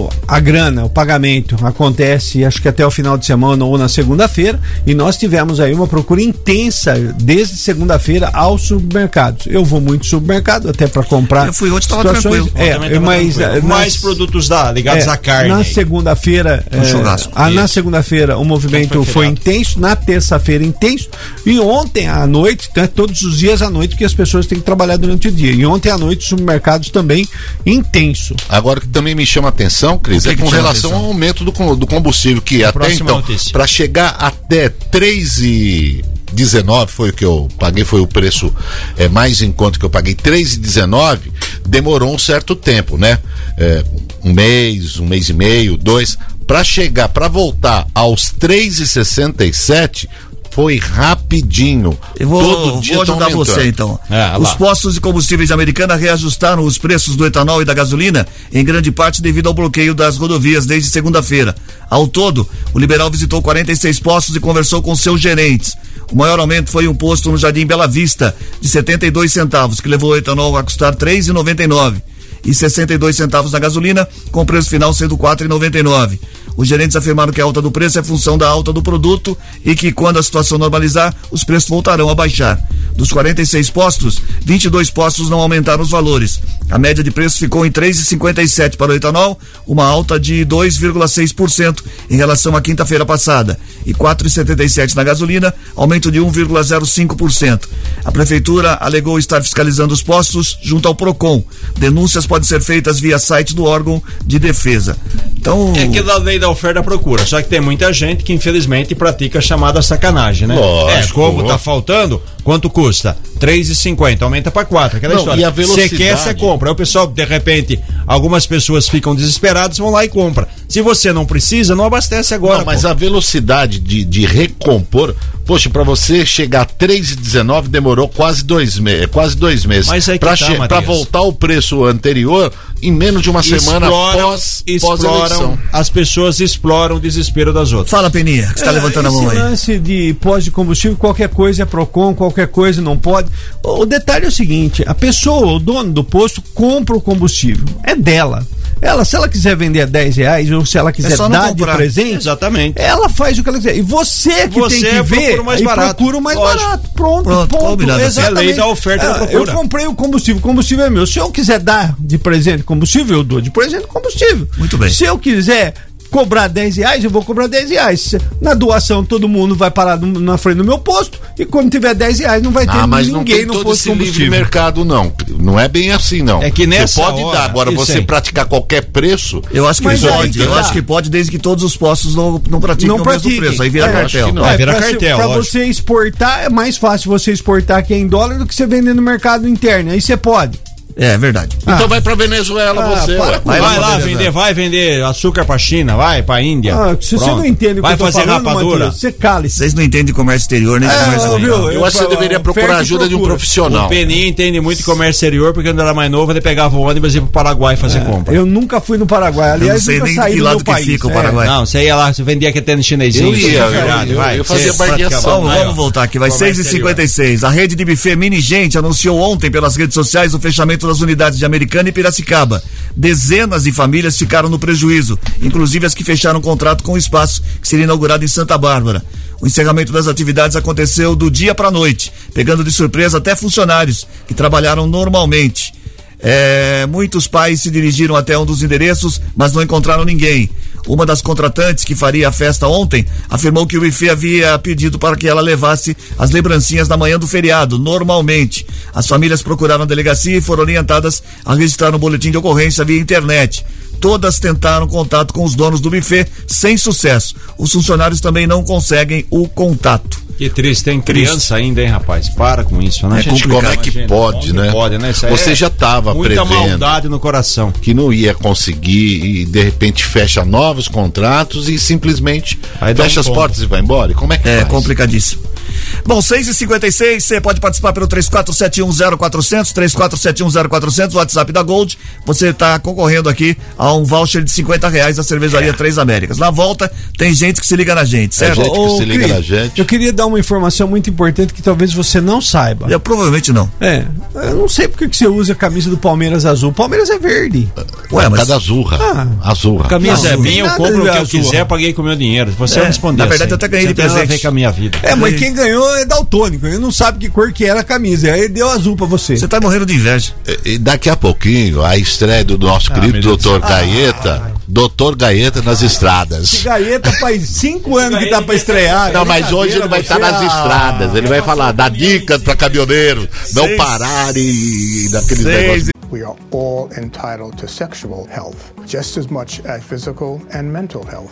[SPEAKER 9] o, a grana, o pagamento acontece acho que até o final de semana ou na segunda-feira e nós tivemos aí uma procura intensa desde segunda-feira aos supermercados. Eu vou muito supermercado até para comprar. Eu
[SPEAKER 6] fui ontem estava tranquilo.
[SPEAKER 9] É, mas
[SPEAKER 7] tranquilo. mais produtos da ligados é, à carne.
[SPEAKER 9] Na segunda-feira, é, na segunda-feira o movimento foi intenso, na terça-feira intenso e ontem à noite, né, todos os dias à noite que as pessoas têm que trabalhar durante o dia. E ontem à noite os supermercados também intenso.
[SPEAKER 8] Agora o que também me chama a atenção, Cris, é com relação ao aumento do, do combustível que até então para chegar até 3 e 19 foi o que eu paguei, foi o preço é, mais em conta que eu paguei, 3,19, demorou um certo tempo, né? É, um mês, um mês e meio, dois. Para chegar, para voltar aos 3,67, foi rapidinho.
[SPEAKER 6] Eu vou, Todo dia vou ajudar você então. É, os postos de combustíveis americanos reajustaram os preços do etanol e da gasolina, em grande parte devido ao bloqueio das rodovias desde segunda-feira. Ao todo, o liberal visitou 46 postos e conversou com seus gerentes. O maior aumento foi um posto no Jardim Bela Vista, de 72 centavos, que levou o etanol a custar R$ 3,99 e 62 centavos na gasolina, com preço final sendo R$ 4,99. Os gerentes afirmaram que a alta do preço é função da alta do produto e que quando a situação normalizar, os preços voltarão a baixar. Dos 46 postos, 22 postos não aumentaram os valores. A média de preço ficou em 3,57 para o etanol, uma alta de 2,6% em relação à quinta-feira passada, e 4,77 na gasolina, aumento de 1,05%. A prefeitura alegou estar fiscalizando os postos junto ao Procon. Denúncias podem ser feitas via site do órgão de defesa. Então,
[SPEAKER 7] É que da lei da oferta e procura. Só que tem muita gente que infelizmente pratica a chamada sacanagem, né?
[SPEAKER 8] Lógico.
[SPEAKER 7] É, como tá faltando, quanto custa? 3,50, aumenta pra 4. Aquela
[SPEAKER 8] Não,
[SPEAKER 7] história.
[SPEAKER 8] e a
[SPEAKER 7] Você quer,
[SPEAKER 8] velocidade?
[SPEAKER 7] você compra. Aí o pessoal, de repente, algumas pessoas ficam desesperadas, vão lá e compram. Se você não precisa, não abastece agora.
[SPEAKER 8] Não, mas
[SPEAKER 7] pô.
[SPEAKER 8] a velocidade de, de recompor, poxa, pra você chegar a 3,19 demorou quase dois meses, quase dois meses.
[SPEAKER 7] Mas aí que
[SPEAKER 8] pra,
[SPEAKER 7] tá,
[SPEAKER 8] voltar ao preço anterior em menos de uma semana
[SPEAKER 7] Exploram-
[SPEAKER 8] pós, pós
[SPEAKER 7] exploram,
[SPEAKER 8] eleição.
[SPEAKER 7] as pessoas exploram o desespero das outras.
[SPEAKER 6] fala Peninha, que você tá
[SPEAKER 9] É,
[SPEAKER 6] levantando a mão aí.
[SPEAKER 9] lance de pós de combustível, qualquer coisa é PROCON, qualquer coisa não pode. O, detalhe é o seguinte: a pessoa, o dono do posto, compra o combustível. É dela. Ela, se ela quiser vender a 10 reais ou se ela quiser
[SPEAKER 6] É só não
[SPEAKER 9] dar de presente,
[SPEAKER 7] Exatamente.
[SPEAKER 9] ela faz o que ela quiser. E você que
[SPEAKER 7] Você
[SPEAKER 9] tem que ver
[SPEAKER 7] procura o mais
[SPEAKER 9] e
[SPEAKER 7] barato.
[SPEAKER 9] procura o mais
[SPEAKER 7] Lógico.
[SPEAKER 9] barato. Pronto,
[SPEAKER 6] Pronto,
[SPEAKER 9] ponto.
[SPEAKER 6] combinado.
[SPEAKER 9] Exatamente.
[SPEAKER 7] É a lei da oferta da
[SPEAKER 9] Ah,
[SPEAKER 7] procura.
[SPEAKER 9] Eu comprei o combustível, o combustível é meu. Se eu quiser dar de presente combustível, eu dou de presente combustível.
[SPEAKER 6] Muito bem.
[SPEAKER 9] Se eu quiser cobrar 10 reais, eu vou cobrar 10 reais. Na doação, todo mundo vai parar no- na frente do meu posto e quando tiver 10 reais, não vai ter
[SPEAKER 8] Ah, mas não
[SPEAKER 9] ninguém
[SPEAKER 8] tem
[SPEAKER 9] no
[SPEAKER 8] todo
[SPEAKER 9] posto de
[SPEAKER 8] esse livre mercado, não. Não é bem assim, não.
[SPEAKER 7] É que nessa
[SPEAKER 8] Você pode
[SPEAKER 7] hora,
[SPEAKER 8] dar. Agora, você
[SPEAKER 7] aí.
[SPEAKER 8] praticar qualquer preço.
[SPEAKER 6] Eu acho que
[SPEAKER 9] Mas
[SPEAKER 6] pode,
[SPEAKER 9] que
[SPEAKER 6] eu
[SPEAKER 9] tá.
[SPEAKER 6] acho que pode desde que todos os postos não, não pratiquem
[SPEAKER 9] Não
[SPEAKER 6] o
[SPEAKER 9] pratiquem.
[SPEAKER 6] mesmo preço, aí vira
[SPEAKER 9] É,
[SPEAKER 6] cartel.
[SPEAKER 8] não.
[SPEAKER 7] Vai virar
[SPEAKER 9] pra,
[SPEAKER 7] cartel,
[SPEAKER 9] Pra
[SPEAKER 7] lógico.
[SPEAKER 9] você exportar, é mais fácil você exportar aqui em dólar do que você vender no mercado interno. Aí você pode.
[SPEAKER 6] É verdade.
[SPEAKER 8] Então vai pra Venezuela
[SPEAKER 9] Ah,
[SPEAKER 8] você,
[SPEAKER 9] para
[SPEAKER 7] Vai,
[SPEAKER 6] Vai lá
[SPEAKER 7] vender, vai vender açúcar pra China, vai pra Índia.
[SPEAKER 9] Ah, se você não entende o que
[SPEAKER 7] vai
[SPEAKER 9] eu tô
[SPEAKER 7] fazer
[SPEAKER 9] falando,
[SPEAKER 7] rapadura.
[SPEAKER 9] Matias, você cale-se.
[SPEAKER 6] Vocês não entendem de comércio exterior nem
[SPEAKER 9] É,
[SPEAKER 6] comércio exterior.
[SPEAKER 8] Eu acho que você deveria procurar
[SPEAKER 9] e
[SPEAKER 8] ajuda de um
[SPEAKER 9] procura.
[SPEAKER 8] profissional.
[SPEAKER 7] O Peninha entende muito comércio exterior, porque quando era mais novo, ele pegava o ônibus e ia pro Paraguai fazer compra.
[SPEAKER 9] Eu nunca fui no Paraguai.
[SPEAKER 6] Eu não
[SPEAKER 9] Aliás,
[SPEAKER 6] sei
[SPEAKER 9] nunca
[SPEAKER 6] nem
[SPEAKER 9] saí
[SPEAKER 6] de que
[SPEAKER 9] do
[SPEAKER 6] lado que
[SPEAKER 9] país.
[SPEAKER 6] fica o
[SPEAKER 9] É.
[SPEAKER 6] Paraguai.
[SPEAKER 7] Não, você ia lá, você vendia aquele tênis chinesinho.
[SPEAKER 8] Eu ia, eu-
[SPEAKER 7] verdade,
[SPEAKER 8] eu-
[SPEAKER 7] vai,
[SPEAKER 8] eu fazia
[SPEAKER 6] Vamos, voltar aqui. Vai
[SPEAKER 7] Comércio
[SPEAKER 6] 6h56. A rede de buffet Mini Gente anunciou ontem pelas redes sociais o fechamento das unidades de Americana e Piracicaba. Dezenas de famílias ficaram no prejuízo, inclusive as que fecharam contrato com o espaço que seria inaugurado em Santa Bárbara. O encerramento das atividades aconteceu do dia para a noite, pegando de surpresa até funcionários que trabalharam normalmente. É, muitos pais se dirigiram até um dos endereços, mas não encontraram ninguém. Uma das contratantes que faria a festa ontem afirmou que o buffet havia pedido para que ela levasse as lembrancinhas na manhã do feriado, normalmente. As famílias procuraram a delegacia e foram orientadas a registrar um boletim de ocorrência via internet. Todas tentaram contato com os donos do buffet sem sucesso. Os funcionários também não conseguem o contato.
[SPEAKER 7] Que triste, tem criança ainda, hein, rapaz? Para com isso, né?
[SPEAKER 8] É Gente, como é que
[SPEAKER 7] Imagina,
[SPEAKER 8] pode,
[SPEAKER 7] como
[SPEAKER 8] né?
[SPEAKER 7] Pode, né?
[SPEAKER 8] Você
[SPEAKER 7] é
[SPEAKER 8] já estava
[SPEAKER 7] Muita
[SPEAKER 8] prevendo
[SPEAKER 7] maldade no coração.
[SPEAKER 8] que não ia conseguir e de repente fecha novos contratos e simplesmente
[SPEAKER 7] Aí
[SPEAKER 8] fecha
[SPEAKER 7] um
[SPEAKER 8] as
[SPEAKER 7] tombo.
[SPEAKER 8] portas e vai embora. E como é que
[SPEAKER 6] É
[SPEAKER 8] faz?
[SPEAKER 6] complicadíssimo. Bom, 6h56, você pode participar pelo 34710400, 34710400, WhatsApp da Gold. Você está concorrendo aqui a um voucher de 50 reais da cervejaria Três Américas. Na volta, tem gente que se liga na gente, certo?
[SPEAKER 8] gente que
[SPEAKER 9] Ô,
[SPEAKER 8] se liga
[SPEAKER 9] Cris,
[SPEAKER 8] na gente.
[SPEAKER 9] Eu queria dar uma informação muito importante que talvez você não saiba.
[SPEAKER 6] Eu provavelmente não.
[SPEAKER 9] É, eu não sei porque que você usa a camisa do Palmeiras azul. Palmeiras é verde.
[SPEAKER 6] Ué, mas
[SPEAKER 8] Cada azurra.
[SPEAKER 9] Ah.
[SPEAKER 8] azurra.
[SPEAKER 7] Camisa é minha, eu compro o que eu quiser, paguei com o meu dinheiro. Você
[SPEAKER 6] É,
[SPEAKER 7] responder
[SPEAKER 6] na verdade,
[SPEAKER 7] assim,
[SPEAKER 6] eu até ganhei
[SPEAKER 7] você
[SPEAKER 6] de
[SPEAKER 7] tem nada a ver
[SPEAKER 6] presente.
[SPEAKER 7] com a minha vida.
[SPEAKER 9] É, mas quem ganhou é daltônico. Ele não sabe que cor que era a camisa. Aí deu azul pra você.
[SPEAKER 6] Você tá morrendo de inveja.
[SPEAKER 8] E daqui a pouquinho, a estreia do nosso
[SPEAKER 7] Ah,
[SPEAKER 8] querido doutor Gaeta. Doutor Gaeta nas estradas.
[SPEAKER 9] Gaeta faz cinco anos que tá pra estrear.
[SPEAKER 8] Não, mas hoje ele vai estar nas
[SPEAKER 9] você-
[SPEAKER 8] estradas. Ele vai falar, dar dicas para caminhoneiros, não pararem e daqueles negócios.
[SPEAKER 2] We are all entitled to sexual health, just as much as physical and mental health.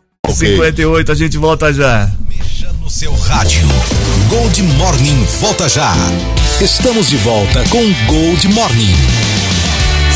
[SPEAKER 6] 10h58, a gente volta já.
[SPEAKER 10] no seu rádio. Gold Morning volta já. Estamos de volta com Gold Morning.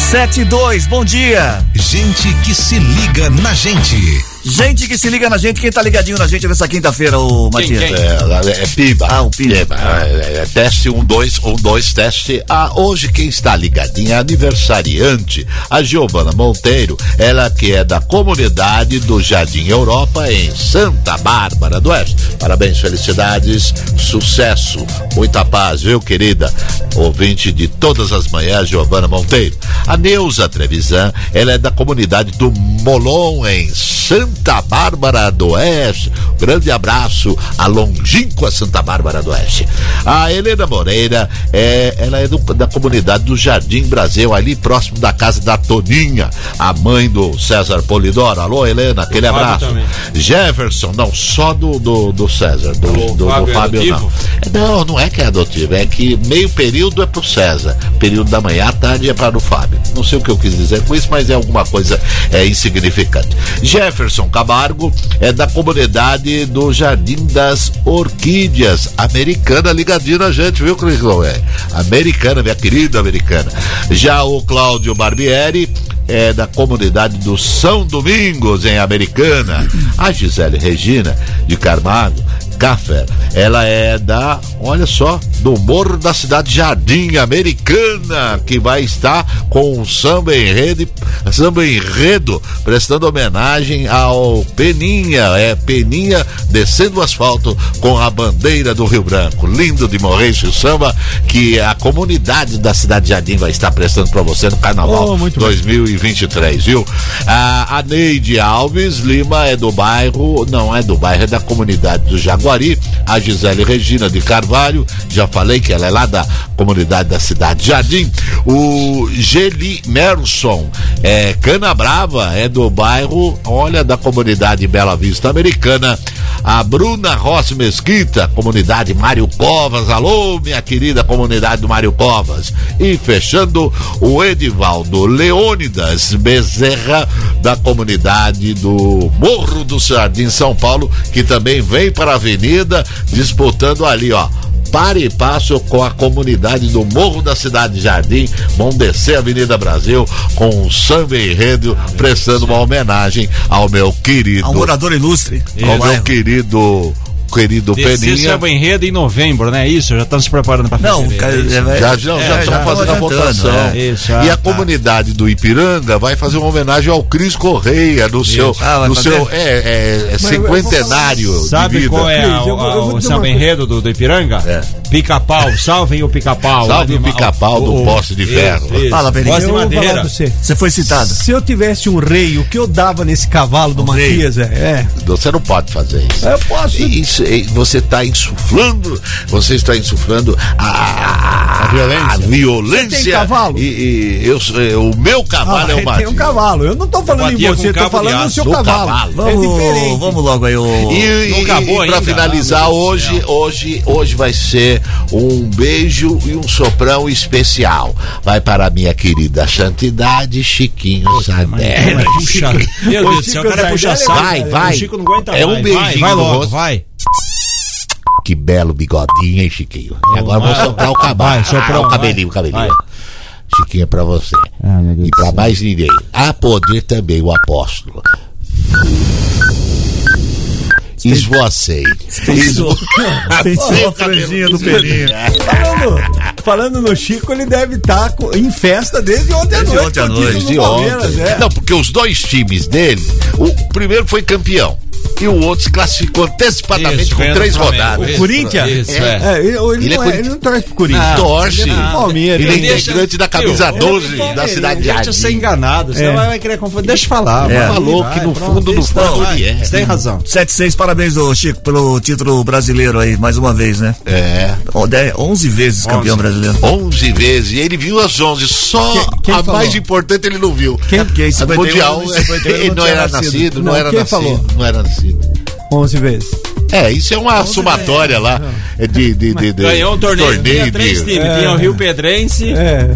[SPEAKER 6] 72, bom dia.
[SPEAKER 10] Gente que se liga na gente.
[SPEAKER 6] Gente que se liga na gente, quem tá ligadinho na gente nessa quinta-feira, ô Matias?
[SPEAKER 8] É, é Piba.
[SPEAKER 6] Ah, o Piba.
[SPEAKER 8] É, é, teste um, dois, um, dois, teste. Ah, hoje quem está ligadinha é aniversariante, a Giovana Monteiro, ela que é da comunidade do Jardim Europa em Santa Bárbara do Oeste. Parabéns, felicidades, sucesso, muita paz, viu, querida? Ouvinte de todas as manhãs, Giovana Monteiro. A Neuza Trevisan, ela é da comunidade do Molon em Santa Bárbara do Oeste. Grande abraço a longínqua Santa Bárbara do Oeste. A Helena Moreira, é, ela é do- da comunidade do Jardim Brasil, ali próximo da casa da Toninha, a mãe do César Polidoro. Alô, Helena, aquele abraço.
[SPEAKER 7] também.
[SPEAKER 8] Jefferson, não, só do, do, do César, do, do, do
[SPEAKER 7] Fábio é
[SPEAKER 8] Fábio não.
[SPEAKER 7] adotivo?
[SPEAKER 8] Não, não é que é adotivo, é que meio período é pro César, período da manhã à tarde é para o Fábio. Não sei o que eu quis dizer com isso, mas é alguma coisa é, insignificante. Jefferson Camargo é da comunidade do Jardim das Orquídeas, americana, ligadinho na gente, viu, Crisão? É, americana, minha querida americana. Já o Cláudio Barbieri é da comunidade do São Domingos, em Americana. A Gisele Regina, de Carmago, Café, ela é da, olha só, do Morro da Cidade Jardim Americana, que vai estar com o samba enredo, samba enredo, prestando homenagem ao Peninha, é Peninha descendo o asfalto com a bandeira do Rio Branco. Lindo de morrer esse samba que a comunidade da Cidade Jardim vai estar prestando para você no Carnaval
[SPEAKER 9] Oh, muito bem.
[SPEAKER 8] 2023, viu? A, a Neide Alves Lima é do bairro, não é do bairro, é da comunidade do Jaguari. A Gisele Regina de Carvalho, já falei que ela é lá da comunidade da cidade Jardim. O Geli Merson, é Cana Brava, é do bairro, olha, da comunidade Bela Vista Americana. A Bruna Rossi Mesquita, comunidade Mário Covas. Alô, minha querida comunidade do Mário Covas. E fechando, o Edivaldo Leônidas Bezerra, da comunidade do Morro do Jardim São Paulo, que também vem para a avenida, disputando ali, ó. Para e passo com a comunidade do Morro da Cidade Jardim. Vão descer a Avenida Brasil com o samba enredo, prestando uma homenagem ao meu querido.
[SPEAKER 6] A um morador ilustre.
[SPEAKER 8] Ao meu querido, querido
[SPEAKER 7] Descer
[SPEAKER 8] Peninha.
[SPEAKER 7] samba enredo em novembro, né? Isso, já estamos se preparando para
[SPEAKER 6] Não,
[SPEAKER 7] é
[SPEAKER 8] Já, já,
[SPEAKER 6] É,
[SPEAKER 8] já
[SPEAKER 6] já
[SPEAKER 8] estão fazendo a votação.
[SPEAKER 6] é.
[SPEAKER 7] Isso,
[SPEAKER 8] e
[SPEAKER 7] ah,
[SPEAKER 8] a
[SPEAKER 7] tá.
[SPEAKER 8] comunidade do Ipiranga vai fazer uma homenagem ao Cris Correia no seu,
[SPEAKER 6] Ah,
[SPEAKER 8] no seu é, é, é cinquentenário de
[SPEAKER 7] Sabe
[SPEAKER 8] vida.
[SPEAKER 7] qual é
[SPEAKER 9] vou
[SPEAKER 7] o
[SPEAKER 9] dizer
[SPEAKER 7] samba enredo do, do Ipiranga?
[SPEAKER 8] É.
[SPEAKER 7] Pica-pau, salvem o pica-pau.
[SPEAKER 8] Salve o pica-pau do poste de ferro.
[SPEAKER 7] Isso, isso.
[SPEAKER 6] Fala,
[SPEAKER 7] de madeira.
[SPEAKER 9] pra você.
[SPEAKER 6] Você foi citado.
[SPEAKER 9] Se eu tivesse um rei, o que eu dava nesse cavalo do
[SPEAKER 6] Um.
[SPEAKER 9] Matias, é, é.
[SPEAKER 8] Você não pode fazer isso.
[SPEAKER 9] Eu posso.
[SPEAKER 8] Isso, é, você está insuflando, você está insuflando a, a violência. A violência.
[SPEAKER 9] Você tem cavalo?
[SPEAKER 8] E, e eu, eu- o meu cavalo
[SPEAKER 9] Ah,
[SPEAKER 8] é o
[SPEAKER 9] ele tem um cavalo. Eu não tô falando em você,
[SPEAKER 7] de
[SPEAKER 9] falando no seu cavalo.
[SPEAKER 8] cavalo.
[SPEAKER 9] É diferente.
[SPEAKER 6] Vamos, vamos logo aí, o.
[SPEAKER 8] E,
[SPEAKER 7] Não
[SPEAKER 8] e,
[SPEAKER 7] acabou
[SPEAKER 8] e pra
[SPEAKER 7] ainda?
[SPEAKER 8] finalizar,
[SPEAKER 7] Ah,
[SPEAKER 8] hoje, hoje, hoje vai ser um beijo e um soprão especial. Vai para a minha querida santidade Chiquinho Sardelli.
[SPEAKER 7] Puxa, meu
[SPEAKER 9] Ô,
[SPEAKER 7] Deus do céu, o cara puxa saco.
[SPEAKER 8] vai,
[SPEAKER 7] O
[SPEAKER 8] vai.
[SPEAKER 7] Chico não aguenta
[SPEAKER 8] É um beijinho
[SPEAKER 7] Vai, vai
[SPEAKER 8] no
[SPEAKER 7] logo,
[SPEAKER 8] rosto.
[SPEAKER 7] vai.
[SPEAKER 8] Que belo bigodinho, hein, Chiquinho? E agora vou soprar o cabelo.
[SPEAKER 7] Vai, soprou,
[SPEAKER 8] o cabelinho, o
[SPEAKER 7] vai,
[SPEAKER 8] cabelinho. Chiquinho é pra você. e pra mais ninguém. A poder também o apóstolo. Esvocei.
[SPEAKER 6] Pensou, pensou *laughs* a franjinha do Peninha.
[SPEAKER 9] Falando, falando no Chico, ele deve estar em festa desde ontem à
[SPEAKER 6] Desde
[SPEAKER 9] noite.
[SPEAKER 6] ontem à noite,
[SPEAKER 8] de ontem.
[SPEAKER 9] é.
[SPEAKER 8] Não, porque os dois times dele, o primeiro foi campeão. E o outro se classificou antecipadamente
[SPEAKER 7] Isso,
[SPEAKER 8] com três
[SPEAKER 7] o
[SPEAKER 8] rodadas.
[SPEAKER 7] Isso,
[SPEAKER 9] Corinthians?
[SPEAKER 7] Isso,
[SPEAKER 8] É.
[SPEAKER 7] é.
[SPEAKER 9] É, ele, ele
[SPEAKER 8] Ele é
[SPEAKER 9] não, é,
[SPEAKER 8] Corinthians.
[SPEAKER 9] ele não torce pro Corinthians.
[SPEAKER 7] Ah,
[SPEAKER 8] Torce.
[SPEAKER 9] Ele é do Palmeiras.
[SPEAKER 8] Ele é
[SPEAKER 7] Deixa-
[SPEAKER 8] integrante da camisa
[SPEAKER 7] Viu?
[SPEAKER 8] 12 da cidade de
[SPEAKER 7] Deixa ser enganado, você
[SPEAKER 9] É.
[SPEAKER 7] vai, vai querer confundir. Deixa eu falar.
[SPEAKER 6] É.
[SPEAKER 8] Falou
[SPEAKER 7] vai,
[SPEAKER 8] que no
[SPEAKER 7] pronto,
[SPEAKER 8] fundo, no
[SPEAKER 7] isso,
[SPEAKER 8] fundo, é.
[SPEAKER 7] Você tem razão.
[SPEAKER 6] 7-6, parabéns, do Chico, pelo título brasileiro aí, mais uma vez, né?
[SPEAKER 8] É.
[SPEAKER 6] Ó, dez- 11 vezes campeão brasileiro.
[SPEAKER 8] 11 vezes. E ele viu as 11. Só
[SPEAKER 9] Quem- quem
[SPEAKER 8] a
[SPEAKER 9] falou?
[SPEAKER 8] mais importante ele não viu.
[SPEAKER 9] Quem-
[SPEAKER 6] É porque em
[SPEAKER 8] A
[SPEAKER 6] 51,
[SPEAKER 8] mundial,
[SPEAKER 6] em 51 *laughs*
[SPEAKER 8] ele não era nascido, não,
[SPEAKER 9] Não,
[SPEAKER 8] era nascido.
[SPEAKER 9] falou?
[SPEAKER 8] Não era nascido.
[SPEAKER 9] 11 vezes.
[SPEAKER 8] É, isso é uma somatória lá é de, de, de, de
[SPEAKER 7] Ganhou um torneio, tinha
[SPEAKER 8] de-
[SPEAKER 7] três times, tinha o Rio Pedrense.
[SPEAKER 9] É.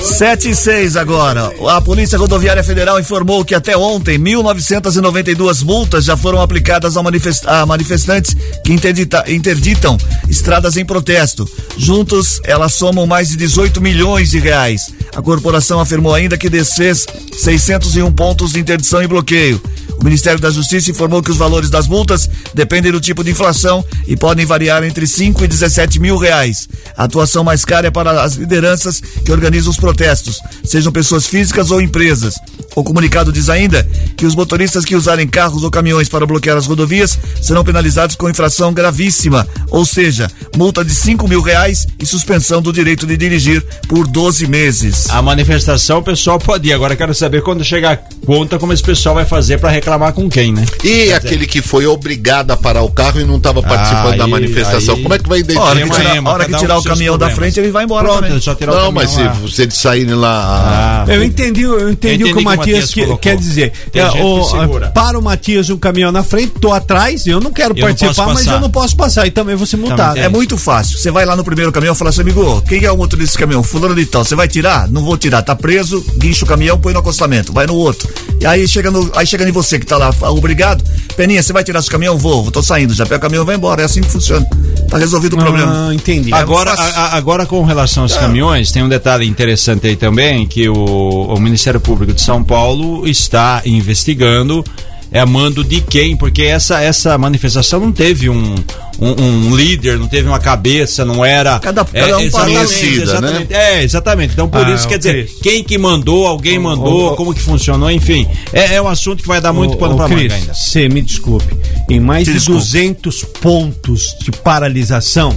[SPEAKER 6] Sete e seis agora. A Polícia Rodoviária Federal informou que até ontem 1.992 multas já foram aplicadas a manifestantes que interdita- interditam estradas em protesto. Juntos, elas somam mais de 18 milhões de reais. A corporação afirmou ainda que desfez 601 pontos de interdição e bloqueio. O Ministério da Justiça informou que os valores das multas dependem do tipo de inflação e podem variar entre 5 e 17 mil reais. A atuação mais cara é para as lideranças que organizam os protestos, sejam pessoas físicas ou empresas. O comunicado diz ainda que os motoristas que usarem carros ou caminhões para bloquear as rodovias serão penalizados com infração gravíssima, ou seja, multa de 5 mil reais e suspensão do direito de dirigir por 12 meses.
[SPEAKER 7] A manifestação o pessoal pode ir. Agora eu quero saber quando chegar a conta como esse pessoal vai fazer pra reclamar com quem, né?
[SPEAKER 8] E aquele que foi obrigado a parar o carro e não estava participando da
[SPEAKER 7] Aí-
[SPEAKER 8] manifestação,
[SPEAKER 7] aí-
[SPEAKER 8] como é que vai
[SPEAKER 6] A hora que
[SPEAKER 8] identificar?
[SPEAKER 6] tirar, a hora que tirar o caminhão da frente, ele vai embora
[SPEAKER 7] Pronto,
[SPEAKER 6] também.
[SPEAKER 7] é só tirar o
[SPEAKER 8] Não,
[SPEAKER 7] caminhão
[SPEAKER 8] mas se
[SPEAKER 7] lá.
[SPEAKER 8] você de saírem lá.
[SPEAKER 9] Eu entendi, eu entendi, o que o Matias que- quer dizer. É, o-
[SPEAKER 7] que segura.
[SPEAKER 9] para o Matias um caminhão na frente, tô atrás, eu não quero
[SPEAKER 6] Eu não
[SPEAKER 9] participar,
[SPEAKER 6] posso
[SPEAKER 9] mas
[SPEAKER 6] passar.
[SPEAKER 9] eu não posso passar e também vou ser multado.
[SPEAKER 6] É muito fácil. Você vai lá no primeiro caminhão e fala assim, amigo, quem é o motorista desse caminhão? Fulano de tal. Você vai tirar? Não vou tirar. Tá preso, guincha o caminhão, põe no acostamento. Vai no outro. E aí chega, no, aí chega em você que tá lá, fala, obrigado. Peninha, você vai tirar seu caminhão? Vou, tô saindo. Já pega o caminhão e vai embora. É assim que funciona. Tá resolvido o problema.
[SPEAKER 9] Ah, entendi.
[SPEAKER 7] Agora, a- agora com relação aos caminhões, tem um detalhe interessante aí também, que o, o Ministério Público de São Paulo está investigando é a mando de quem, porque essa, essa manifestação não teve um, um, um líder, não teve uma cabeça, não era.
[SPEAKER 6] Cada-
[SPEAKER 7] é,
[SPEAKER 6] cada um
[SPEAKER 7] exatamente,
[SPEAKER 8] parecida,
[SPEAKER 7] exatamente. É, exatamente. Então por
[SPEAKER 9] Ah,
[SPEAKER 7] isso, quer
[SPEAKER 9] ô,
[SPEAKER 7] dizer, quem que mandou, alguém mandou, como que funcionou, enfim. É, é um assunto que vai dar muito
[SPEAKER 9] Ô,
[SPEAKER 7] pano pra
[SPEAKER 9] Cris,
[SPEAKER 7] manga ainda.
[SPEAKER 9] Você me desculpe. Em mais
[SPEAKER 7] Te
[SPEAKER 9] de
[SPEAKER 7] desculpe.
[SPEAKER 9] 200 pontos de paralisação,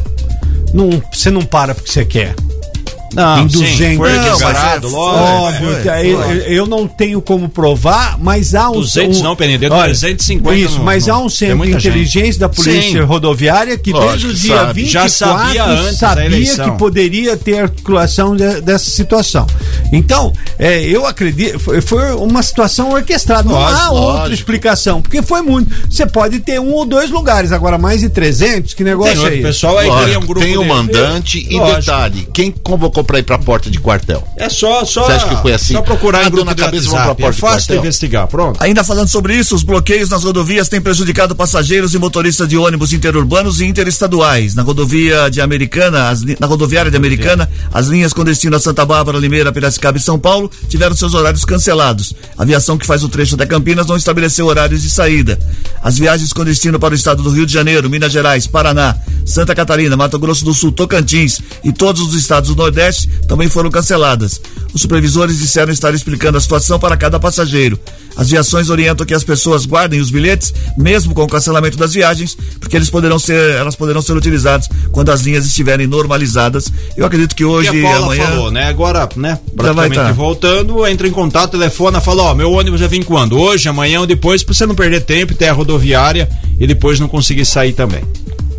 [SPEAKER 9] não, você não para porque você quer.
[SPEAKER 7] Não,
[SPEAKER 9] em
[SPEAKER 7] sim,
[SPEAKER 9] 200.
[SPEAKER 7] foi
[SPEAKER 9] Não, é-. Óbvio,
[SPEAKER 7] foi.
[SPEAKER 9] eu, eu não tenho como provar, mas há um.
[SPEAKER 7] 200
[SPEAKER 9] um,
[SPEAKER 7] não, deu
[SPEAKER 9] olha,
[SPEAKER 7] 350
[SPEAKER 9] Isso,
[SPEAKER 7] no-
[SPEAKER 9] mas
[SPEAKER 7] no-
[SPEAKER 9] há um
[SPEAKER 7] tem
[SPEAKER 9] centro de inteligência
[SPEAKER 7] gente.
[SPEAKER 9] da Polícia
[SPEAKER 7] Sim.
[SPEAKER 9] Rodoviária que
[SPEAKER 7] Lógico
[SPEAKER 9] desde o dia
[SPEAKER 7] sabe.
[SPEAKER 9] 24
[SPEAKER 7] Já sabia antes
[SPEAKER 9] sabia que poderia ter articulação de- dessa situação. Então, é, eu acredito, foi, foi uma situação orquestrada. Não há
[SPEAKER 8] Lógico,
[SPEAKER 9] outra
[SPEAKER 8] lógico.
[SPEAKER 9] explicação, porque foi muito. Você pode ter um ou dois lugares, agora mais de 300, que negócio
[SPEAKER 7] Tem
[SPEAKER 9] é esse?
[SPEAKER 7] pessoal aí
[SPEAKER 8] Lógico,
[SPEAKER 7] cria um grupo
[SPEAKER 8] tem o
[SPEAKER 7] dele.
[SPEAKER 8] mandante e
[SPEAKER 7] Lógico.
[SPEAKER 8] detalhe, quem convocou pra ir pra porta de quartel?
[SPEAKER 7] É só, só,
[SPEAKER 8] Você acha que foi assim?
[SPEAKER 7] só procurar
[SPEAKER 8] Ah,
[SPEAKER 7] em grupo
[SPEAKER 8] na cabeça, vamos
[SPEAKER 7] WhatsApp.
[SPEAKER 8] pra porta
[SPEAKER 7] É
[SPEAKER 8] de
[SPEAKER 7] fácil de
[SPEAKER 8] quartel.
[SPEAKER 7] investigar, pronto.
[SPEAKER 6] Ainda falando sobre isso, os bloqueios nas rodovias têm prejudicado passageiros e motoristas de ônibus interurbanos e interestaduais. Na rodovia de Americana, as na rodoviária de Americana, as linhas com destino a Santa Bárbara, Limeira, Piracicaba e São Paulo tiveram seus horários cancelados. A aviação que faz o trecho até Campinas não estabeleceu horários de saída. As viagens com destino para o estado do Rio de Janeiro, Minas Gerais, Paraná, Santa Catarina, Mato Grosso do Sul, Tocantins e todos os estados do Nordeste também foram canceladas. Os supervisores disseram estar explicando a situação para cada passageiro. As viações orientam que as pessoas guardem os bilhetes, mesmo com o cancelamento das viagens, porque eles poderão ser, elas poderão ser utilizadas quando as linhas estiverem normalizadas. Eu acredito que hoje
[SPEAKER 7] E a Paula
[SPEAKER 6] amanhã.
[SPEAKER 7] falou, né? Agora, né?
[SPEAKER 6] Já
[SPEAKER 7] Praticamente
[SPEAKER 6] tá.
[SPEAKER 7] voltando, entra em contato, telefona, fala, ó, meu ônibus vai vir quando? Hoje, amanhã ou depois, pra você não perder tempo e ter a rodoviária e depois não conseguir sair também.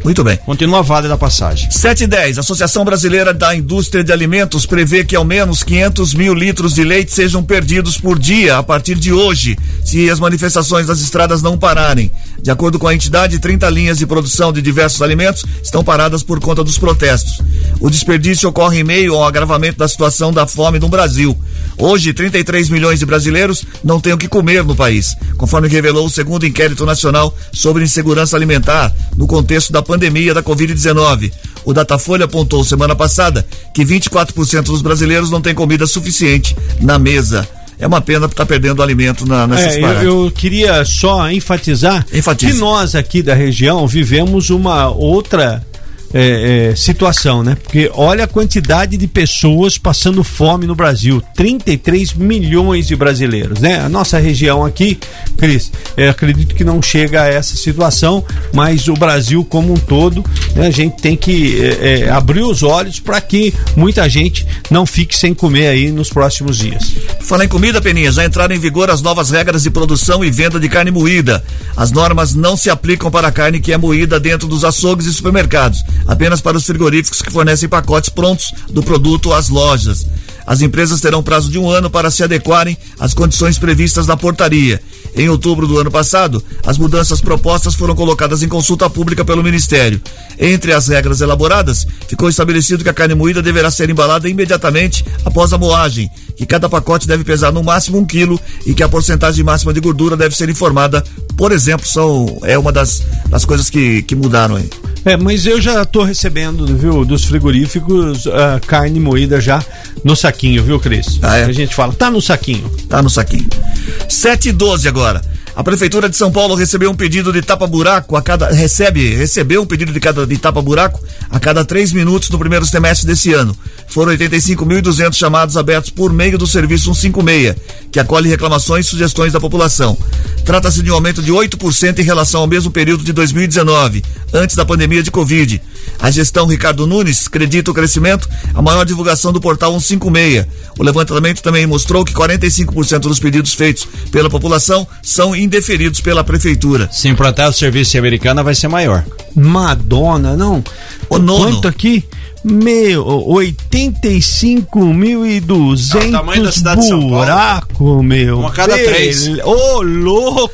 [SPEAKER 6] Muito bem.
[SPEAKER 7] Continua válida a passagem.
[SPEAKER 6] 7 e 10. A Associação Brasileira da Indústria de Alimentos prevê que ao menos 500 mil litros de leite sejam perdidos por dia a partir de hoje, se as manifestações das estradas não pararem. De acordo com a entidade, 30 linhas de produção de diversos alimentos estão paradas por conta dos protestos. O desperdício ocorre em meio ao agravamento da situação da fome no Brasil. Hoje, 33 milhões de brasileiros não têm o que comer no país, conforme revelou o segundo inquérito nacional sobre insegurança alimentar no contexto da pandemia da Covid-19. O Datafolha apontou semana passada que 24% dos brasileiros não têm comida suficiente na mesa. É uma pena estar perdendo alimento na, nessas
[SPEAKER 9] É, eu, eu queria só enfatizar que nós aqui da região vivemos uma outra é, é, situação, né? Porque olha a quantidade de pessoas passando fome no Brasil, 33 milhões de brasileiros, né? A nossa região aqui, Cris, é, acredito que não chega a essa situação, mas o Brasil como um todo, né, a gente tem que é, é, abrir os olhos para que muita gente não fique sem comer aí nos próximos dias.
[SPEAKER 6] Falar em comida, Peninha, já entraram em vigor as novas regras de produção e venda de carne moída. As normas não se aplicam para a carne que é moída dentro dos açougues e supermercados, apenas para os frigoríficos que fornecem pacotes prontos do produto às lojas. As empresas terão prazo de um ano para se adequarem às condições previstas na portaria. Em outubro do ano passado, as mudanças propostas foram colocadas em consulta pública pelo Ministério. Entre as regras elaboradas, ficou estabelecido que a carne moída deverá ser embalada imediatamente após a moagem, que cada pacote deve pesar no máximo um quilo e que a porcentagem máxima de gordura deve ser informada. Por exemplo, são é uma das, das coisas que, que mudaram aí.
[SPEAKER 9] É, mas eu já tô recebendo, viu, dos frigoríficos uh, carne moída já no saquinho, viu, Cris?
[SPEAKER 6] Ah, é?
[SPEAKER 9] A gente fala, tá no saquinho.
[SPEAKER 6] Tá no saquinho. 7 e 12 agora. A Prefeitura de São Paulo recebeu um pedido de tapa-buraco a cada. Recebe, recebeu um pedido de, cada, de tapa-buraco a cada três minutos no primeiro semestre desse ano. Foram 85.200 chamados abertos por meio do serviço 156, que acolhe reclamações e sugestões da população. Trata-se de um aumento de 8% em relação ao mesmo período de 2019, antes da pandemia de Covid. A gestão Ricardo Nunes acredita o crescimento, a maior divulgação do portal 156. O levantamento também mostrou que 45% dos pedidos feitos pela população são indeferidos pela prefeitura.
[SPEAKER 7] Se implantar o serviço em americana vai ser maior.
[SPEAKER 9] Madonna, não.
[SPEAKER 6] O nono.
[SPEAKER 9] Quanto aqui? Meu, 85.200
[SPEAKER 7] É o tamanho da cidade de São Paulo.
[SPEAKER 9] buraco, meu.
[SPEAKER 7] Um a cada três.
[SPEAKER 9] Ô, louco,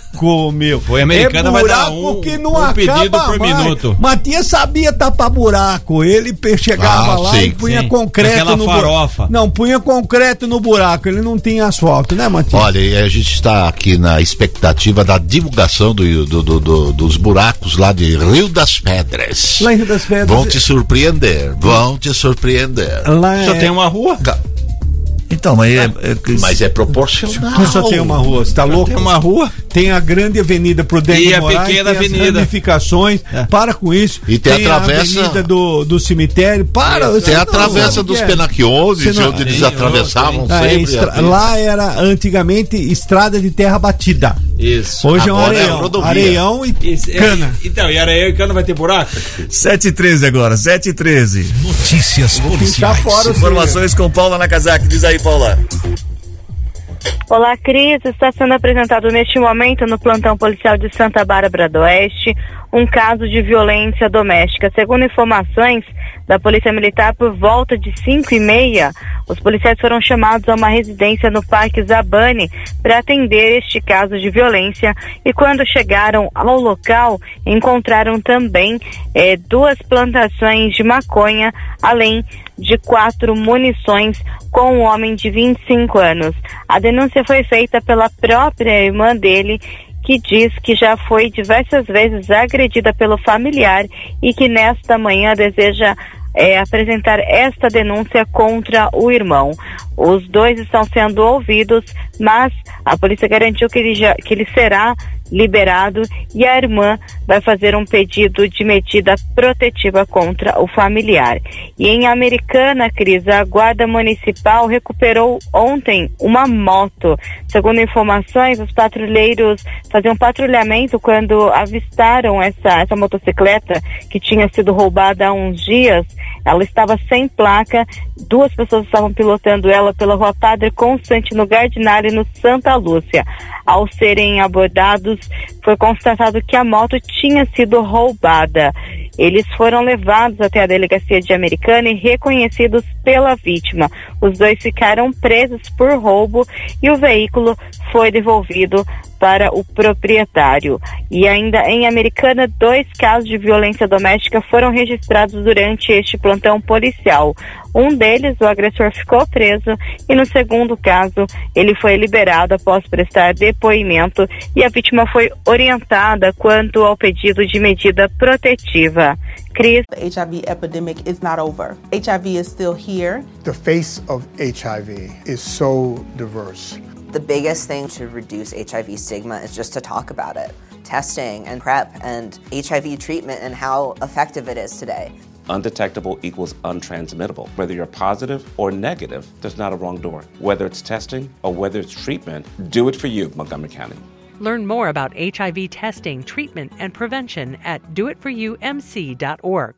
[SPEAKER 9] meu.
[SPEAKER 7] Foi americana,
[SPEAKER 9] é
[SPEAKER 7] vai dar
[SPEAKER 9] buraco
[SPEAKER 7] um-
[SPEAKER 9] que não
[SPEAKER 7] um
[SPEAKER 9] acaba
[SPEAKER 7] pedido por
[SPEAKER 9] mais.
[SPEAKER 7] minuto.
[SPEAKER 9] Matias sabia tapar buraco. Ele chegava
[SPEAKER 8] Ah,
[SPEAKER 9] lá
[SPEAKER 8] sim,
[SPEAKER 9] e punha
[SPEAKER 7] sim.
[SPEAKER 9] concreto
[SPEAKER 7] Aquela
[SPEAKER 9] no buraco.
[SPEAKER 7] farofa.
[SPEAKER 9] Não, punha concreto no buraco. Ele não tinha asfalto, né, Matias?
[SPEAKER 8] Olha, a gente está aqui na expectativa da divulgação do, do- do- do- dos buracos lá de Rio das Pedras.
[SPEAKER 9] Lá em Rio das Pedras.
[SPEAKER 8] Vão te surpreender, vão te surpreender.
[SPEAKER 9] Lá
[SPEAKER 7] Só
[SPEAKER 9] é-
[SPEAKER 7] tem uma rua.
[SPEAKER 6] Então, mas é. é-
[SPEAKER 8] Mas é proporcional.
[SPEAKER 9] Que só tem uma rua, você tá louco?
[SPEAKER 7] Tem uma rua.
[SPEAKER 9] Tem a grande avenida pro Demi
[SPEAKER 7] E a
[SPEAKER 9] Moraes,
[SPEAKER 7] pequena
[SPEAKER 9] tem as
[SPEAKER 7] avenida.
[SPEAKER 9] ramificações, para com isso.
[SPEAKER 8] E tem a travessa-
[SPEAKER 9] avenida do, do cemitério, para.
[SPEAKER 8] Tem a travessa dos
[SPEAKER 9] é.
[SPEAKER 8] Penaquiones, onde eles
[SPEAKER 7] Tem,
[SPEAKER 8] atravessavam
[SPEAKER 9] Ah, é
[SPEAKER 8] sempre. ali.
[SPEAKER 9] Lá era antigamente estrada de terra batida.
[SPEAKER 7] Isso.
[SPEAKER 9] Hoje é um
[SPEAKER 8] Agora é
[SPEAKER 9] areião.
[SPEAKER 8] rodovia.
[SPEAKER 9] areião e
[SPEAKER 7] Isso, é-
[SPEAKER 9] cana.
[SPEAKER 7] Então, e areia e cana vai ter buraco?
[SPEAKER 6] 7 e 13 agora, 7 e 13.
[SPEAKER 10] Notícias policiais.
[SPEAKER 9] fora
[SPEAKER 6] Informações com Paula Nakazaki. Diz aí, Paula.
[SPEAKER 11] Olá, Cris. Está sendo apresentado neste momento no plantão policial de Santa Bárbara do Oeste um caso de violência doméstica. Segundo informações da Polícia Militar, por volta de 5 e meia, os policiais foram chamados a uma residência no Parque Zabane para atender este caso de violência e quando chegaram ao local, encontraram também eh, duas plantações de maconha, além de quatro munições com um homem de 25 anos. A denúncia foi feita pela própria irmã dele, que diz que já foi diversas vezes agredida pelo familiar e que nesta manhã deseja eh, apresentar esta denúncia contra o irmão. Os dois estão sendo ouvidos, mas a polícia garantiu que ele, já, que ele será liberado e a irmã vai fazer um pedido de medida protetiva contra o familiar. E em Americana, Cris, a Guarda Municipal recuperou ontem uma moto. Segundo informações, os patrulheiros faziam patrulhamento quando avistaram essa, essa motocicleta que tinha sido roubada há uns dias. Ela estava sem placa, duas pessoas estavam pilotando ela pela rua Padre Constantino Gardinari, no Santa Lúcia. Ao serem abordados, foi constatado que a moto tinha sido roubada. Eles foram levados até a delegacia de Americana e reconhecidos pela vítima. Os dois ficaram presos por roubo e o veículo foi devolvido para o proprietário. E ainda em Americana, dois casos de violência doméstica foram registrados durante este plantão policial. Um deles, o agressor ficou preso e no segundo caso, ele foi liberado após prestar depoimento e a vítima foi orientada quanto ao pedido de medida protetiva. Cris.
[SPEAKER 1] The HIV epidemic is not over. HIV is still here.
[SPEAKER 2] The face of HIV is so diverse.
[SPEAKER 3] The biggest thing to reduce HIV stigma is just to talk about it. Testing and PrEP and HIV treatment and how effective it is today.
[SPEAKER 4] Undetectable equals untransmittable. Whether you're positive or negative, there's not a wrong door. Whether it's testing or whether it's treatment, do it for you, Montgomery County.
[SPEAKER 5] Learn more about HIV testing, treatment, and prevention at doitforyoumc.org.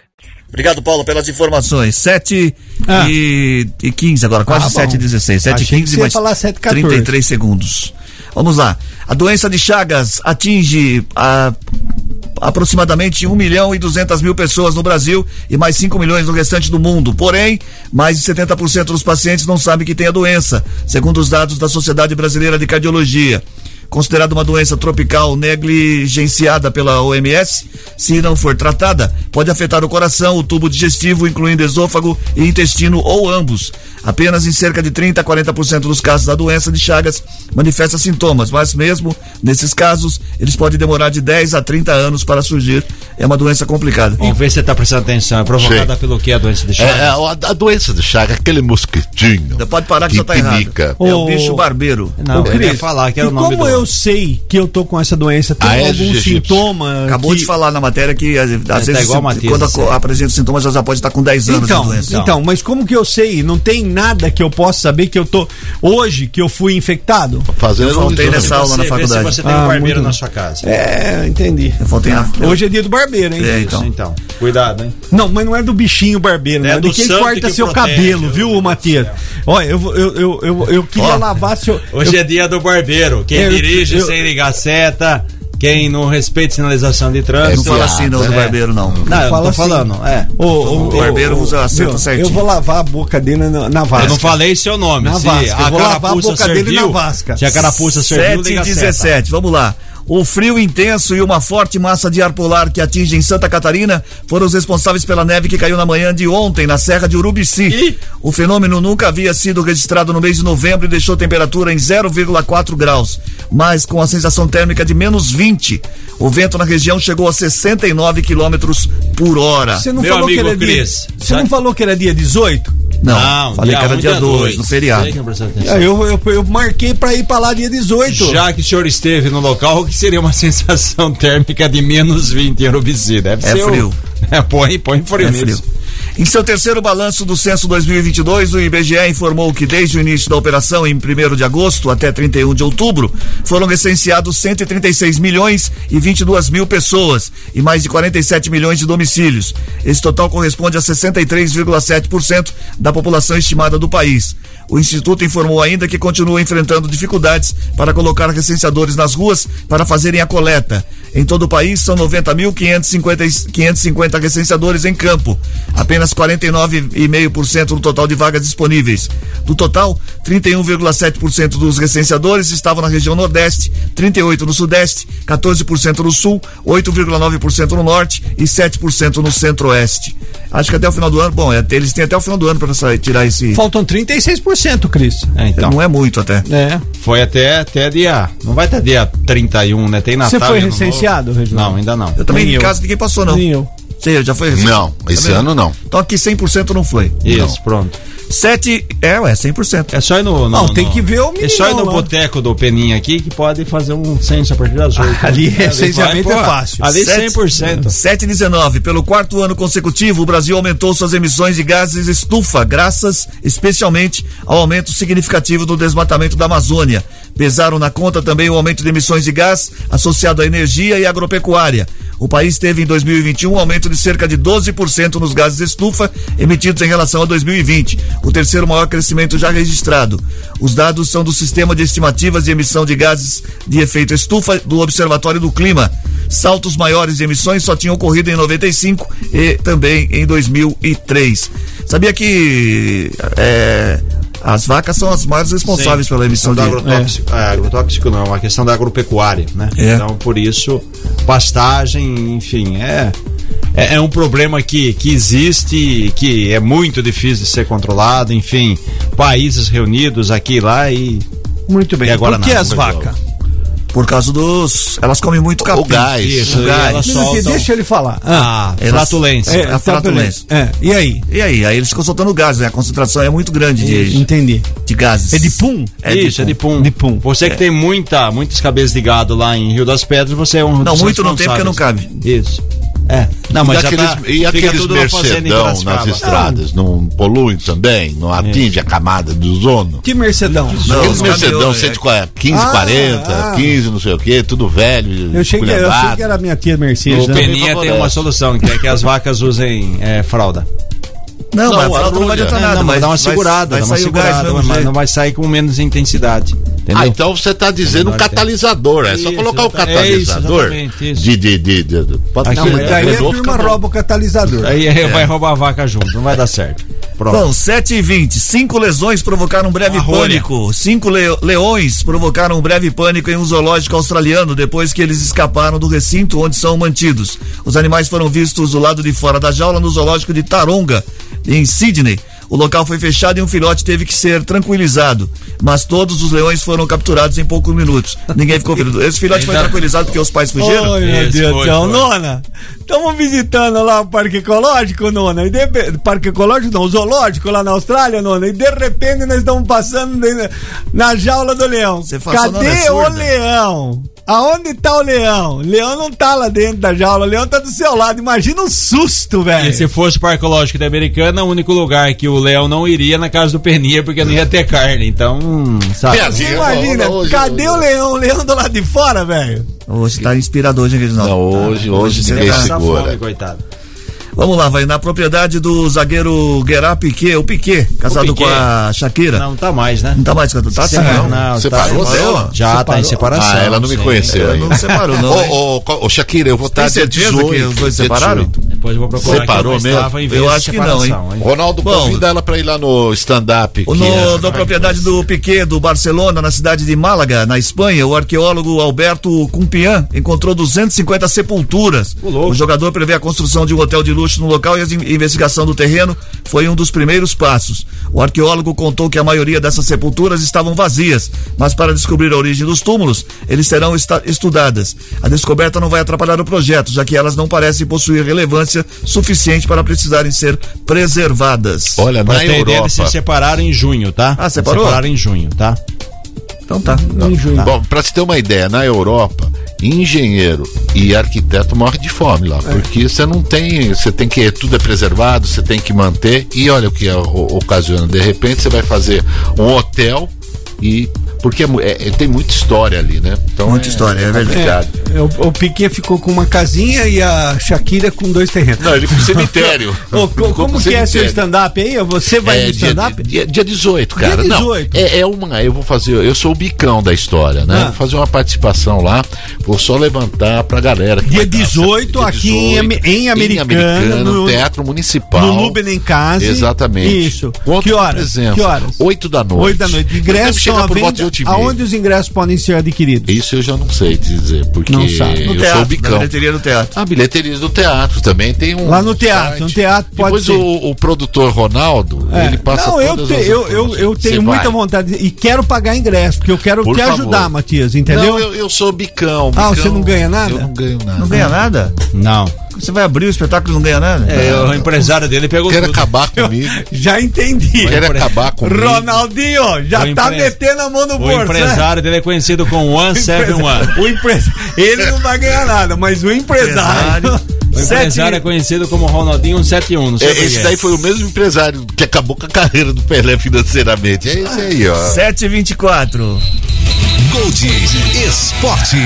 [SPEAKER 6] Obrigado, Paulo, pelas informações. 7
[SPEAKER 9] Ah.
[SPEAKER 6] e, e 15 agora, quase
[SPEAKER 9] Ah, bom.
[SPEAKER 6] 7 e 16. 7 e
[SPEAKER 9] Achei que
[SPEAKER 6] 15
[SPEAKER 9] você ia
[SPEAKER 6] mais
[SPEAKER 9] falar 7 e 14.
[SPEAKER 6] 33 segundos. Vamos lá. A doença de Chagas atinge a aproximadamente 1 milhão e 200 mil pessoas no Brasil e mais 5 milhões no restante do mundo. Porém, mais de 70% dos pacientes não sabem que tem a doença, segundo os dados da Sociedade Brasileira de Cardiologia considerada uma doença tropical negligenciada pela OMS, se não for tratada, pode afetar o coração, o tubo digestivo, incluindo esôfago e intestino ou ambos. Apenas em cerca de 30 a 40% dos casos da doença de Chagas manifesta sintomas, mas mesmo nesses casos, eles podem demorar de 10 a 30 anos para surgir. É uma doença complicada.
[SPEAKER 7] Vamos ver se você está prestando atenção. É provocada
[SPEAKER 8] Sim.
[SPEAKER 7] pelo que a doença de Chagas?
[SPEAKER 8] É, a, a doença de Chagas, aquele mosquitinho.
[SPEAKER 6] Pode parar que,
[SPEAKER 8] que
[SPEAKER 6] já tá errado. É o bicho barbeiro.
[SPEAKER 7] Não, eu ia
[SPEAKER 9] Cris,
[SPEAKER 7] falar que era o nome
[SPEAKER 9] como
[SPEAKER 7] do...
[SPEAKER 9] eu sei que eu tô com essa doença? Tem
[SPEAKER 8] Aedes
[SPEAKER 9] algum sintoma?
[SPEAKER 6] Acabou
[SPEAKER 9] que...
[SPEAKER 6] de falar na matéria que às, às
[SPEAKER 7] tá
[SPEAKER 6] vezes
[SPEAKER 7] igual
[SPEAKER 6] se-
[SPEAKER 7] Matias,
[SPEAKER 6] quando
[SPEAKER 7] assim.
[SPEAKER 6] a- apresenta sintomas já pode estar com 10 anos
[SPEAKER 9] Então,
[SPEAKER 6] de doença.
[SPEAKER 9] então, mas como que eu sei? Não tem nada que eu possa saber que eu tô hoje que eu fui infectado?
[SPEAKER 8] Fazendo
[SPEAKER 6] Eu faltei
[SPEAKER 8] um
[SPEAKER 6] nessa aula na faculdade.
[SPEAKER 7] se você tem
[SPEAKER 9] Ah,
[SPEAKER 7] um barbeiro
[SPEAKER 9] muito-
[SPEAKER 7] na sua casa.
[SPEAKER 9] É, entendi.
[SPEAKER 6] Eu faltei na.
[SPEAKER 9] Hoje é dia do barbeiro, hein?
[SPEAKER 6] É,
[SPEAKER 7] Então.
[SPEAKER 6] então.
[SPEAKER 7] então, cuidado, hein?
[SPEAKER 9] Não, mas não é do bichinho barbeiro,
[SPEAKER 7] É
[SPEAKER 9] né? É
[SPEAKER 7] do
[SPEAKER 9] de quem corta
[SPEAKER 7] que
[SPEAKER 9] seu
[SPEAKER 7] protege,
[SPEAKER 9] cabelo, viu, Matias?
[SPEAKER 7] do
[SPEAKER 9] Olha, eu, eu, eu, eu, eu queria lavar seu.
[SPEAKER 7] Hoje
[SPEAKER 9] eu-
[SPEAKER 7] é dia do barbeiro. Quem
[SPEAKER 9] Eu-
[SPEAKER 7] dirige
[SPEAKER 9] eu-
[SPEAKER 7] sem ligar seta, quem não respeita sinalização de
[SPEAKER 6] Não
[SPEAKER 7] trânsito.
[SPEAKER 6] fala assim não, do
[SPEAKER 7] É.
[SPEAKER 6] barbeiro, não.
[SPEAKER 7] Não, eu
[SPEAKER 9] Fala
[SPEAKER 7] tô
[SPEAKER 9] assim.
[SPEAKER 7] falando, é.
[SPEAKER 9] Ô, ô,
[SPEAKER 6] O barbeiro
[SPEAKER 9] ô,
[SPEAKER 6] usa a seta certinho.
[SPEAKER 9] Eu vou lavar a boca dele na, na vasca.
[SPEAKER 7] Eu não falei seu nome.
[SPEAKER 9] Na
[SPEAKER 7] se
[SPEAKER 9] vasca, eu
[SPEAKER 7] a
[SPEAKER 9] vou lavar a boca dele
[SPEAKER 7] serviu,
[SPEAKER 9] na vasca.
[SPEAKER 7] Se a carapuça serviu,
[SPEAKER 6] 7
[SPEAKER 7] liga
[SPEAKER 6] e
[SPEAKER 7] a seta.
[SPEAKER 6] 17, vamos lá. O frio intenso e uma forte massa de ar polar que atinge em Santa Catarina foram os responsáveis pela neve que caiu na manhã de ontem na Serra de Urubici.
[SPEAKER 7] Ih!
[SPEAKER 6] O fenômeno nunca havia sido registrado no mês de novembro e deixou temperatura em 0,4 graus, mas com a sensação térmica de menos 20. O vento na região chegou a 69 quilômetros por hora.
[SPEAKER 9] Você não
[SPEAKER 7] Meu
[SPEAKER 9] falou que
[SPEAKER 7] amigo
[SPEAKER 9] era dia.
[SPEAKER 7] Cris,
[SPEAKER 9] Você
[SPEAKER 7] já-
[SPEAKER 9] não falou que era dia 18?
[SPEAKER 6] Não, falei que era
[SPEAKER 7] um,
[SPEAKER 6] dia 2, no feriado.
[SPEAKER 7] Não atenção.
[SPEAKER 9] É, eu, eu, eu marquei pra ir pra lá dia 18.
[SPEAKER 7] Já que o senhor esteve no local, o que seria uma *laughs* sensação térmica de menos 20 em Urubici? Deve
[SPEAKER 6] É
[SPEAKER 7] ser o-
[SPEAKER 6] frio. *laughs*
[SPEAKER 7] É, põe, põe frio
[SPEAKER 6] É frio. Em seu terceiro balanço do censo 2022, o IBGE informou que desde o início da operação, em 1 de agosto até 31 de outubro, foram recenseados 136 milhões e 22 mil pessoas e mais de 47 milhões de domicílios. Esse total corresponde a 63,7% da população estimada do país. O Instituto informou ainda que continua enfrentando dificuldades para colocar recenseadores nas ruas para fazerem a coleta. Em todo o país, são 90.550 550 recenseadores em campo, apenas 49,5% do total de vagas disponíveis. Do total, 31,7% dos recenseadores estavam na região Nordeste, 38% no Sudeste, 14% no Sul, 8,9% no Norte e 7% no Centro-Oeste. Acho que até o final do ano, bom, é, eles têm até o final do ano para tirar esse.
[SPEAKER 9] Faltam 36%, Cris.
[SPEAKER 7] É, então.
[SPEAKER 6] Não é muito até.
[SPEAKER 9] É.
[SPEAKER 7] Foi até, até dia. Não vai até dia 31, né? Tem Natal.
[SPEAKER 9] Você foi recenseado, Reginaldo?
[SPEAKER 7] Não, ainda não.
[SPEAKER 6] Eu também
[SPEAKER 9] Nem
[SPEAKER 6] em
[SPEAKER 9] eu.
[SPEAKER 6] casa ninguém passou, não.
[SPEAKER 9] Nem eu.
[SPEAKER 6] Você já foi?
[SPEAKER 8] Não, esse
[SPEAKER 6] Tá
[SPEAKER 8] ano não.
[SPEAKER 6] Então aqui 100% não foi.
[SPEAKER 7] Isso, pronto.
[SPEAKER 6] 7, é, ué, 100%.
[SPEAKER 7] É só ir no. no
[SPEAKER 9] Não, tem
[SPEAKER 7] no-
[SPEAKER 9] que ver o
[SPEAKER 7] É só ir no boteco do Peninha aqui que pode fazer um censo a partir das 8. *laughs*
[SPEAKER 9] ali, essencialmente, é fácil.
[SPEAKER 7] Ali
[SPEAKER 6] Sete-
[SPEAKER 7] 100%.
[SPEAKER 6] 719. Pelo quarto ano consecutivo, o Brasil aumentou suas emissões de gases estufa, graças especialmente ao aumento significativo do desmatamento da Amazônia. Pesaram na conta também o aumento de emissões de gás associado à energia e agropecuária. O país teve em 2021 um aumento de cerca de 12% nos gases estufa emitidos em relação a 2020, o terceiro maior crescimento já registrado. Os dados são do Sistema de Estimativas de Emissão de Gases de Efeito Estufa do Observatório do Clima. Saltos maiores de emissões só tinham ocorrido em 95 e também em 2003. Sabia que é, as vacas são as maiores responsáveis
[SPEAKER 7] Sim,
[SPEAKER 6] pela emissão de
[SPEAKER 7] agrotóxico. É. agrotóxico não, a questão da agropecuária, né?
[SPEAKER 6] É.
[SPEAKER 7] Então, por isso, pastagem, enfim, é. É, é um problema que, que existe, que é muito difícil de ser controlado, enfim, países reunidos aqui e lá e.
[SPEAKER 9] Muito bem.
[SPEAKER 7] E agora
[SPEAKER 9] Por que as vacas?
[SPEAKER 6] Por causa dos. Elas comem muito capim.
[SPEAKER 8] gás.
[SPEAKER 7] Isso,
[SPEAKER 6] O
[SPEAKER 7] e
[SPEAKER 6] gás.
[SPEAKER 7] soltam.
[SPEAKER 9] Deixa ele falar.
[SPEAKER 7] Ah,
[SPEAKER 6] Elas-
[SPEAKER 7] flatulência.
[SPEAKER 6] É, a flatulência.
[SPEAKER 9] É, e aí?
[SPEAKER 6] E aí? Aí eles ficam soltando gases, né? A concentração é muito grande de,
[SPEAKER 9] Entendi.
[SPEAKER 6] de gases.
[SPEAKER 9] É de pum?
[SPEAKER 6] É de
[SPEAKER 7] Isso, é de
[SPEAKER 6] pum.
[SPEAKER 7] pum.
[SPEAKER 9] De pum.
[SPEAKER 7] Você que tem muita, muitas cabeças de gado lá em Rio das Pedras, você é um
[SPEAKER 6] Não, muito não tem porque não cabe.
[SPEAKER 7] Isso. É. Não, mas
[SPEAKER 8] e
[SPEAKER 7] já
[SPEAKER 8] aqueles,
[SPEAKER 7] tá,
[SPEAKER 8] e aqueles mercedão nas estradas, não poluem também? Não atinge a camada do ozono?
[SPEAKER 9] Que Mercedão?
[SPEAKER 6] Não,
[SPEAKER 8] Aqueles
[SPEAKER 6] não
[SPEAKER 8] mercedão
[SPEAKER 6] caminhão, é.
[SPEAKER 8] 140, 15,
[SPEAKER 9] Ah,
[SPEAKER 8] 40,
[SPEAKER 9] ah.
[SPEAKER 8] 15, não sei o que, tudo velho.
[SPEAKER 9] Eu achei, que, eu achei que era a minha tia Mercedes.
[SPEAKER 7] O
[SPEAKER 9] né?
[SPEAKER 7] Peninha tem uma solução, que é que as vacas usem é, fralda.
[SPEAKER 6] Não,
[SPEAKER 8] Não,
[SPEAKER 6] mas a fralda não vai adiantar
[SPEAKER 7] É,
[SPEAKER 6] nada.
[SPEAKER 7] não, mas
[SPEAKER 6] vai-
[SPEAKER 7] dá uma
[SPEAKER 6] vai-
[SPEAKER 7] segurada,
[SPEAKER 6] vai
[SPEAKER 7] dá uma
[SPEAKER 6] o gás
[SPEAKER 7] segurada,
[SPEAKER 6] mesmo
[SPEAKER 7] mas não vai sair com menos intensidade. Entendeu?
[SPEAKER 8] Ah, então você está dizendo um catalisador. É só colocar o
[SPEAKER 7] exata- é
[SPEAKER 8] catalisador de, de, de, de, de- pode
[SPEAKER 9] Não, mas daí a turma rouba o catalisador.
[SPEAKER 7] Aí, aí vai roubar a vaca junto, não vai dar certo. Pronto.
[SPEAKER 6] Bom, 7 e 20 Cinco lesões provocaram um breve pânico. Cinco le- leões provocaram um breve pânico em um zoológico australiano depois que eles escaparam do recinto onde são mantidos. Os animais foram vistos do lado de fora da jaula no zoológico de Taronga, em Sydney. O local foi fechado e um filhote teve que ser tranquilizado. Mas todos os leões foram capturados em poucos minutos. Ninguém ficou ferido. Esse filhote foi tranquilizado porque os pais fugiram?
[SPEAKER 9] Oi, meu Deus do céu. Nona, estamos visitando lá o Parque Ecológico, Nona. E de, Parque Ecológico não, o Zoológico lá na Austrália, Nona. E de repente nós estamos passando na jaula do leão.
[SPEAKER 6] Você faz sonora
[SPEAKER 9] Cadê o leão? Aonde tá o leão? O leão não tá lá dentro da jaula, o leão tá do seu lado. Imagina um susto, velho.
[SPEAKER 7] E se fosse o Parque Lógico da Americana, o único lugar que o leão não iria na casa do Pernia, porque não ia ter carne. Então, hum, sabe?
[SPEAKER 9] Você imagina,
[SPEAKER 8] Hoje,
[SPEAKER 9] cadê
[SPEAKER 8] hoje.
[SPEAKER 9] o leão? O leão do lado de fora, velho?
[SPEAKER 6] Hoje tá inspirador, hein, Reginaldo?
[SPEAKER 8] Não, hoje, hoje
[SPEAKER 6] você
[SPEAKER 8] ninguém
[SPEAKER 6] tá-
[SPEAKER 8] segura.
[SPEAKER 7] Fome, coitado.
[SPEAKER 6] Vamos lá, vai na propriedade do zagueiro Guerá Piquet, o Piquet, casado
[SPEAKER 7] O Piquet.
[SPEAKER 6] com a Shakira.
[SPEAKER 7] Não, tá mais, né?
[SPEAKER 6] Não tá mais casado, tá sim,
[SPEAKER 7] Separou,
[SPEAKER 6] não?
[SPEAKER 7] não,
[SPEAKER 8] Separou
[SPEAKER 7] tá,
[SPEAKER 8] dela?
[SPEAKER 7] Já tá em separação.
[SPEAKER 8] Ah, ela não me
[SPEAKER 7] sim.
[SPEAKER 8] conheceu
[SPEAKER 6] Ela não separou, não.
[SPEAKER 8] Ô, ô, ô, Shakira, eu vou estar
[SPEAKER 6] Tem
[SPEAKER 8] dia
[SPEAKER 6] certeza
[SPEAKER 8] 18.
[SPEAKER 6] que os dois separaram?
[SPEAKER 8] 18.
[SPEAKER 7] Depois eu vou procurar
[SPEAKER 8] Separou mesmo?
[SPEAKER 7] estava em
[SPEAKER 6] Eu acho que não, hein?
[SPEAKER 8] Ronaldo,
[SPEAKER 6] Bom.
[SPEAKER 8] convida ela pra ir lá no stand-up.
[SPEAKER 6] O No,
[SPEAKER 8] é-
[SPEAKER 6] da propriedade do Piquet do Barcelona, na cidade de Málaga, na Espanha, o arqueólogo Alberto Cumpian encontrou 250 sepulturas.
[SPEAKER 7] Louco.
[SPEAKER 6] O jogador prevê a construção de um hotel de luxo no local e a in- investigação do terreno foi um dos primeiros passos. O arqueólogo contou que a maioria dessas sepulturas estavam vazias, mas para descobrir a origem dos túmulos, eles serão estudadas. A descoberta não vai atrapalhar o projeto, já que elas não parecem possuir relevância suficiente para precisarem ser preservadas.
[SPEAKER 8] Olha, na
[SPEAKER 7] ideia,
[SPEAKER 8] Europa.
[SPEAKER 7] se separaram em junho, tá?
[SPEAKER 6] Ah, separou?
[SPEAKER 7] Separaram em junho, tá?
[SPEAKER 6] Então tá.
[SPEAKER 8] Bom, pra se ter uma ideia, na Europa, engenheiro e arquiteto morrem de fome lá, porque você não tem, você tem que, tudo é preservado, você tem que manter, e olha o que é, o- ocasiona, de repente você vai fazer um hotel e, porque é é- é- tem muita história ali, né? Então
[SPEAKER 6] Muita história, é verdade.
[SPEAKER 9] É, o, o Piquet ficou com uma casinha e a Shakira com dois terrenos.
[SPEAKER 8] Não, ele pro *laughs* cemitério.
[SPEAKER 9] Ô, como
[SPEAKER 8] pro
[SPEAKER 9] que é seu
[SPEAKER 8] cemitério.
[SPEAKER 9] stand-up aí? Você vai
[SPEAKER 8] É,
[SPEAKER 9] no
[SPEAKER 8] dia,
[SPEAKER 9] stand-up?
[SPEAKER 8] dia, dia 18, cara.
[SPEAKER 9] Dia
[SPEAKER 8] Não,
[SPEAKER 9] 18.
[SPEAKER 8] é, é uma. Eu vou fazer. Eu sou o bicão da história, né?
[SPEAKER 9] Ah.
[SPEAKER 8] Vou fazer uma participação lá. Vou só levantar pra galera. que
[SPEAKER 9] Dia
[SPEAKER 8] vai dar,
[SPEAKER 9] 18,
[SPEAKER 8] dia
[SPEAKER 9] aqui em Ame- em Americana,
[SPEAKER 8] no,
[SPEAKER 9] no-
[SPEAKER 8] Teatro Municipal.
[SPEAKER 9] No Luben em casa.
[SPEAKER 8] Exatamente.
[SPEAKER 9] Isso.
[SPEAKER 8] Conto
[SPEAKER 9] que
[SPEAKER 8] com
[SPEAKER 9] horas? Que horas?
[SPEAKER 8] 8 da noite.
[SPEAKER 9] 8 da noite.
[SPEAKER 8] Chegar
[SPEAKER 9] à
[SPEAKER 8] por volta de
[SPEAKER 9] venda.
[SPEAKER 8] 8 meia.
[SPEAKER 9] Aonde os ingressos podem ser adquiridos?
[SPEAKER 8] Isso eu já não sei te dizer, porque
[SPEAKER 9] Não sabe.
[SPEAKER 6] No
[SPEAKER 8] eu
[SPEAKER 6] teatro,
[SPEAKER 8] sou o
[SPEAKER 6] na
[SPEAKER 8] bicão.
[SPEAKER 6] bilheteria do teatro.
[SPEAKER 8] A bilheteria do teatro também tem um.
[SPEAKER 9] Lá no teatro,
[SPEAKER 8] site.
[SPEAKER 9] no teatro pode
[SPEAKER 8] Depois
[SPEAKER 9] ser.
[SPEAKER 8] O, o produtor Ronaldo,
[SPEAKER 9] É.
[SPEAKER 8] ele passa
[SPEAKER 9] Não, eu,
[SPEAKER 8] todas
[SPEAKER 9] te-
[SPEAKER 8] as
[SPEAKER 9] eu, eu, eu tenho
[SPEAKER 8] Você
[SPEAKER 9] muita
[SPEAKER 8] vai.
[SPEAKER 9] vontade e quero pagar ingresso, porque eu quero
[SPEAKER 8] Por
[SPEAKER 9] te
[SPEAKER 8] favor.
[SPEAKER 9] ajudar, Matias, entendeu?
[SPEAKER 8] Não, eu, eu sou bicão,
[SPEAKER 9] Ah,
[SPEAKER 8] bicão.
[SPEAKER 9] você não ganha nada?
[SPEAKER 8] Eu não ganho nada.
[SPEAKER 6] Não ganha nada?
[SPEAKER 7] Não.
[SPEAKER 6] Você vai abrir o espetáculo e não ganha nada?
[SPEAKER 7] É, o empresário dele pegou
[SPEAKER 8] Quer
[SPEAKER 7] tudo.
[SPEAKER 8] acabar comigo?
[SPEAKER 9] Já entendi.
[SPEAKER 8] Quer acabar comigo?
[SPEAKER 9] Ronaldinho, já tá metendo a mão no
[SPEAKER 7] O
[SPEAKER 9] né?
[SPEAKER 7] empresário dele é conhecido como One *laughs* Seven One.
[SPEAKER 9] O empresário. Ele não vai ganhar nada, mas o empresário. *laughs*
[SPEAKER 7] O empresário é conhecido como Ronaldinho 171, não sei
[SPEAKER 8] É, esse
[SPEAKER 7] quê.
[SPEAKER 8] daí foi o mesmo empresário que acabou com a carreira do Pelé financeiramente. É esse aí, ó.
[SPEAKER 6] 7h24.
[SPEAKER 10] Gold Esporte.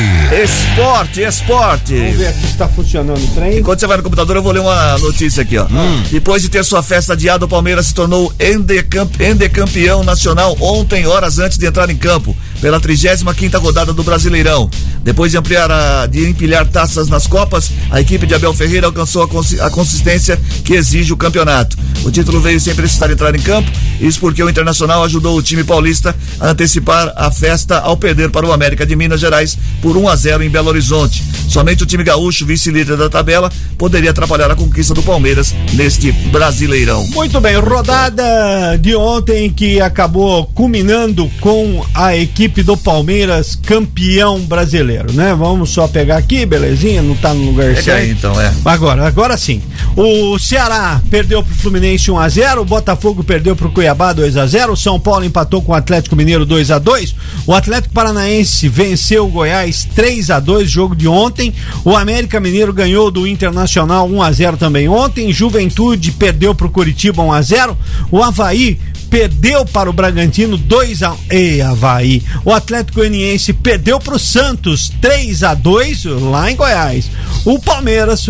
[SPEAKER 6] Esporte, esporte.
[SPEAKER 9] Vamos ver aqui se tá funcionando o trem.
[SPEAKER 6] Enquanto você vai no computador, eu vou ler uma notícia aqui, ó. Depois de ter sua festa adiada, o Palmeiras se tornou endecamp- endecampeão nacional ontem, horas antes de entrar em campo, pela 35ª rodada do Brasileirão. Depois de ampliar a, de empilhar taças nas Copas, a equipe de Abel Ferreira alcançou a, consi- a consistência que exige o campeonato. O título veio sem precisar entrar em campo, isso porque o Internacional ajudou o time paulista a antecipar a festa ao perder para o América de Minas Gerais por 1 a 0 em Belo Horizonte. Somente o time gaúcho, vice-líder da tabela, poderia atrapalhar a conquista do Palmeiras neste Brasileirão.
[SPEAKER 9] Muito bem, rodada de ontem que acabou culminando com a equipe do Palmeiras campeão brasileiro, né? Vamos só pegar aqui, belezinha, não tá no lugar
[SPEAKER 6] Pega
[SPEAKER 9] certo.
[SPEAKER 6] aí, então, é.
[SPEAKER 9] Agora, agora sim. O Ceará perdeu pro Fluminense 1 a 0, o Botafogo perdeu pro Cuiabá 2 a 0, o São Paulo empatou com o Atlético Mineiro 2 a 2, o Atlético Paranaense venceu o Goiás 3 a 2, jogo de ontem. O América Mineiro ganhou do Internacional 1 a 0 também ontem. Juventude perdeu pro Curitiba 1 a 0. O Havaí perdeu para o Bragantino 2 a 1. Ei, Havaí. O Atlético Goianiense perdeu para o Santos 3 a 2 lá em Goiás. O Palmeiras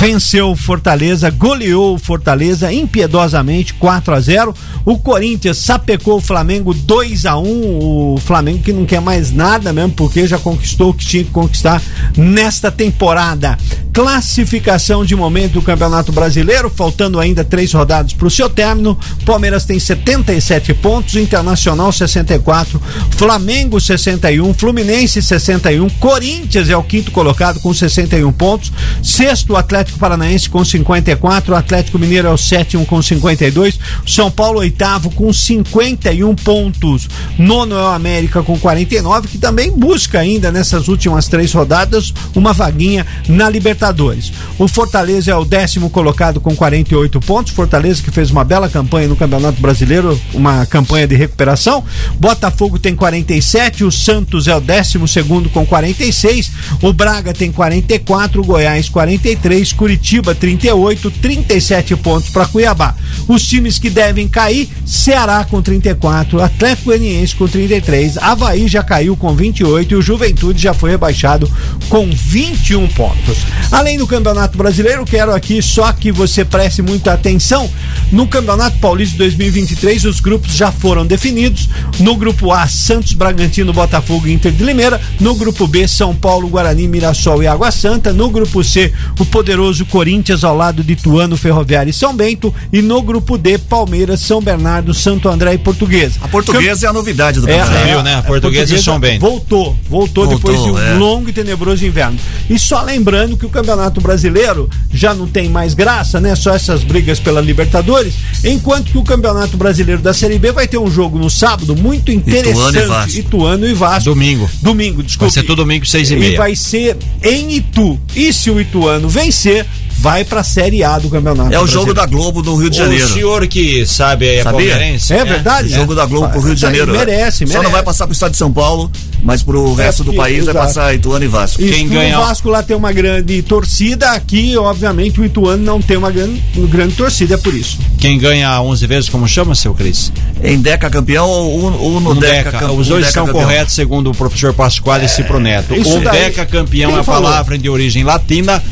[SPEAKER 9] venceu o Fortaleza, goleou o Fortaleza impiedosamente 4 a 0. O Corinthians sapecou o Flamengo 2 a 1. O Flamengo que não quer mais nada mesmo porque já conquistou o que tinha que conquistar nesta temporada. Classificação de momento do Campeonato Brasileiro, faltando ainda três rodadas para o seu término. Palmeiras tem 77 pontos, Internacional 64, Flamengo 61, Fluminense 61, Corinthians é o quinto colocado com 61 pontos, sexto Atlético Paranaense com 54, o Atlético Mineiro é o sétimo com 52, São Paulo oitavo com 51 pontos, nono é o América com 49, que também busca ainda nessas últimas três rodadas uma vaguinha na Libertadores. O Fortaleza é o décimo colocado com 48 pontos, Fortaleza que fez uma bela campanha no Campeonato Brasileiro, uma campanha de recuperação. Botafogo tem 47, o Santos é o décimo segundo com 46, o Braga tem 44, o Goiás 43, Curitiba 38, 37 pontos para Cuiabá. Os times que devem cair, Ceará com 34, Atlético Goianiense com 33, Havaí já caiu com 28 e o Juventude já foi rebaixado com 21 pontos. Além do Campeonato Brasileiro, quero aqui só que você preste muita atenção. No Campeonato Paulista 2023, os grupos já foram definidos. No grupo A, Santos, Bragantino, Botafogo e Inter de Limeira. No grupo B, São Paulo, Guarani, Mirassol e Água Santa. No grupo C, o poderoso Corinthians ao lado de Ituano, Ferroviário e São Bento. E no grupo D, Palmeiras, São Bernardo, Santo André e Portuguesa.
[SPEAKER 6] A portuguesa é a novidade do
[SPEAKER 9] É,
[SPEAKER 6] campeonato.
[SPEAKER 9] é,
[SPEAKER 7] viu, né? A portuguesa e São Bento.
[SPEAKER 9] Voltou, voltou,
[SPEAKER 6] Voltou,
[SPEAKER 9] depois de um
[SPEAKER 6] é.
[SPEAKER 9] longo e tenebroso inverno. E só lembrando que o Campeonato Brasileiro já não tem mais graça, né? Só essas brigas pela Libertadores, enquanto que o Campeonato Brasileiro da Série B vai ter um jogo no sábado muito interessante.
[SPEAKER 6] Ituano e Vasco.
[SPEAKER 9] Ituano e Vasco.
[SPEAKER 7] Domingo.
[SPEAKER 9] Domingo, desculpa.
[SPEAKER 7] Vai ser todo domingo, seis e
[SPEAKER 9] E
[SPEAKER 7] meia.
[SPEAKER 9] vai ser em Itu. E se o Ituano vencer, vai pra Série A do Campeonato
[SPEAKER 6] É o jogo da Globo do Rio de Janeiro.
[SPEAKER 7] O senhor que sabe é
[SPEAKER 6] Sabia?
[SPEAKER 7] palmeirense.
[SPEAKER 9] É verdade?
[SPEAKER 6] Jogo da Globo pro Rio de
[SPEAKER 9] Isso aí,
[SPEAKER 6] Janeiro.
[SPEAKER 9] merece,
[SPEAKER 6] Só não
[SPEAKER 9] merece.
[SPEAKER 6] vai passar pro estado de São Paulo, mas pro resto do país vai
[SPEAKER 9] exato.
[SPEAKER 6] passar Ituano e Vasco.
[SPEAKER 9] Isso,
[SPEAKER 7] Quem ganha-
[SPEAKER 9] O Vasco lá tem uma grande torcida, aqui, obviamente, o Ituano não tem uma grande, uma grande torcida, é por isso.
[SPEAKER 7] Quem ganha 11 vezes, como chama, seu Cris?
[SPEAKER 6] Em Deca campeão ou no
[SPEAKER 7] Um
[SPEAKER 6] Deca,
[SPEAKER 7] deca.
[SPEAKER 6] cam-
[SPEAKER 7] Os dois
[SPEAKER 6] campeão?
[SPEAKER 7] corretos, segundo o professor Pasquale e Cipro Neto.
[SPEAKER 9] isso
[SPEAKER 7] Um
[SPEAKER 9] daí-
[SPEAKER 7] deca campeão é a palavra de origem latina.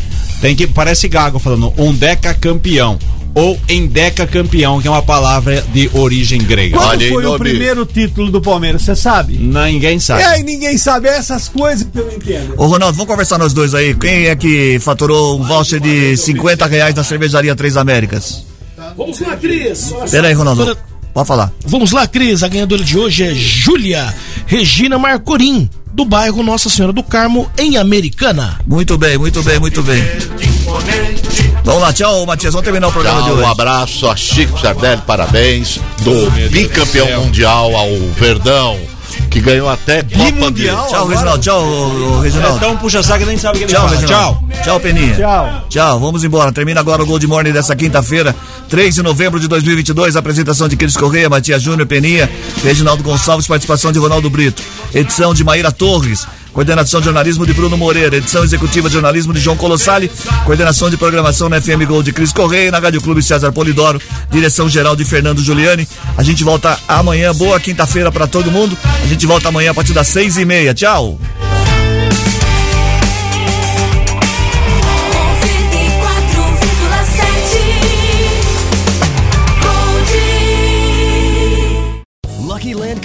[SPEAKER 7] Tem que parece gago falando um deca campeão ou endeca campeão, que é uma palavra de origem grega.
[SPEAKER 8] Aí,
[SPEAKER 9] foi o
[SPEAKER 8] nome.
[SPEAKER 9] primeiro título do Palmeiras, você sabe?
[SPEAKER 7] Ninguém sabe.
[SPEAKER 9] E aí, ninguém sabe é essas coisas que eu não entendo.
[SPEAKER 6] Ô Ronaldo, vamos conversar nós dois aí. Quem é que faturou um voucher de 50 reais na cervejaria Três Américas?
[SPEAKER 13] Vamos lá, Cris.
[SPEAKER 6] Pera aí, Ronaldo. Pode falar.
[SPEAKER 13] Vamos lá, Cris. A ganhadora de hoje é Júlia Regina Marcorim, do bairro Nossa Senhora do Carmo, em Americana.
[SPEAKER 6] Muito bem, muito bem, muito bem. Vamos lá, tchau, Matias. Vamos terminar o programa de
[SPEAKER 8] Tchau,
[SPEAKER 6] hoje.
[SPEAKER 8] um abraço a Chico Sardelli, parabéns. Do bicampeão mundial ao Verdão, que ganhou até Copa
[SPEAKER 9] Mundial?
[SPEAKER 6] Tchau, Reginaldo. Tchau, ô, ô, Reginaldo.
[SPEAKER 7] Então puxa saco nem sabe o que ele
[SPEAKER 6] Tchau,
[SPEAKER 7] fala.
[SPEAKER 6] Reginaldo.
[SPEAKER 7] Tchau.
[SPEAKER 6] Tchau, Peninha.
[SPEAKER 9] Tchau.
[SPEAKER 6] Tchau, vamos embora. Termina agora o Gold Morning dessa quinta-feira, 3 de novembro de 2022. Apresentação de Cris Correia, Matias Júnior, Peninha, Reginaldo Gonçalves, participação de Ronaldo Brito. Edição de Maíra Torres. Coordenação de jornalismo de Bruno Moreira, edição executiva de jornalismo de João Colossali, coordenação de programação na FM Gold de Cris Correia na Rádio Clube César Polidoro, direção geral de Fernando Giuliani. A gente volta amanhã, boa quinta-feira para todo mundo. A gente volta amanhã a partir das seis e meia. Tchau.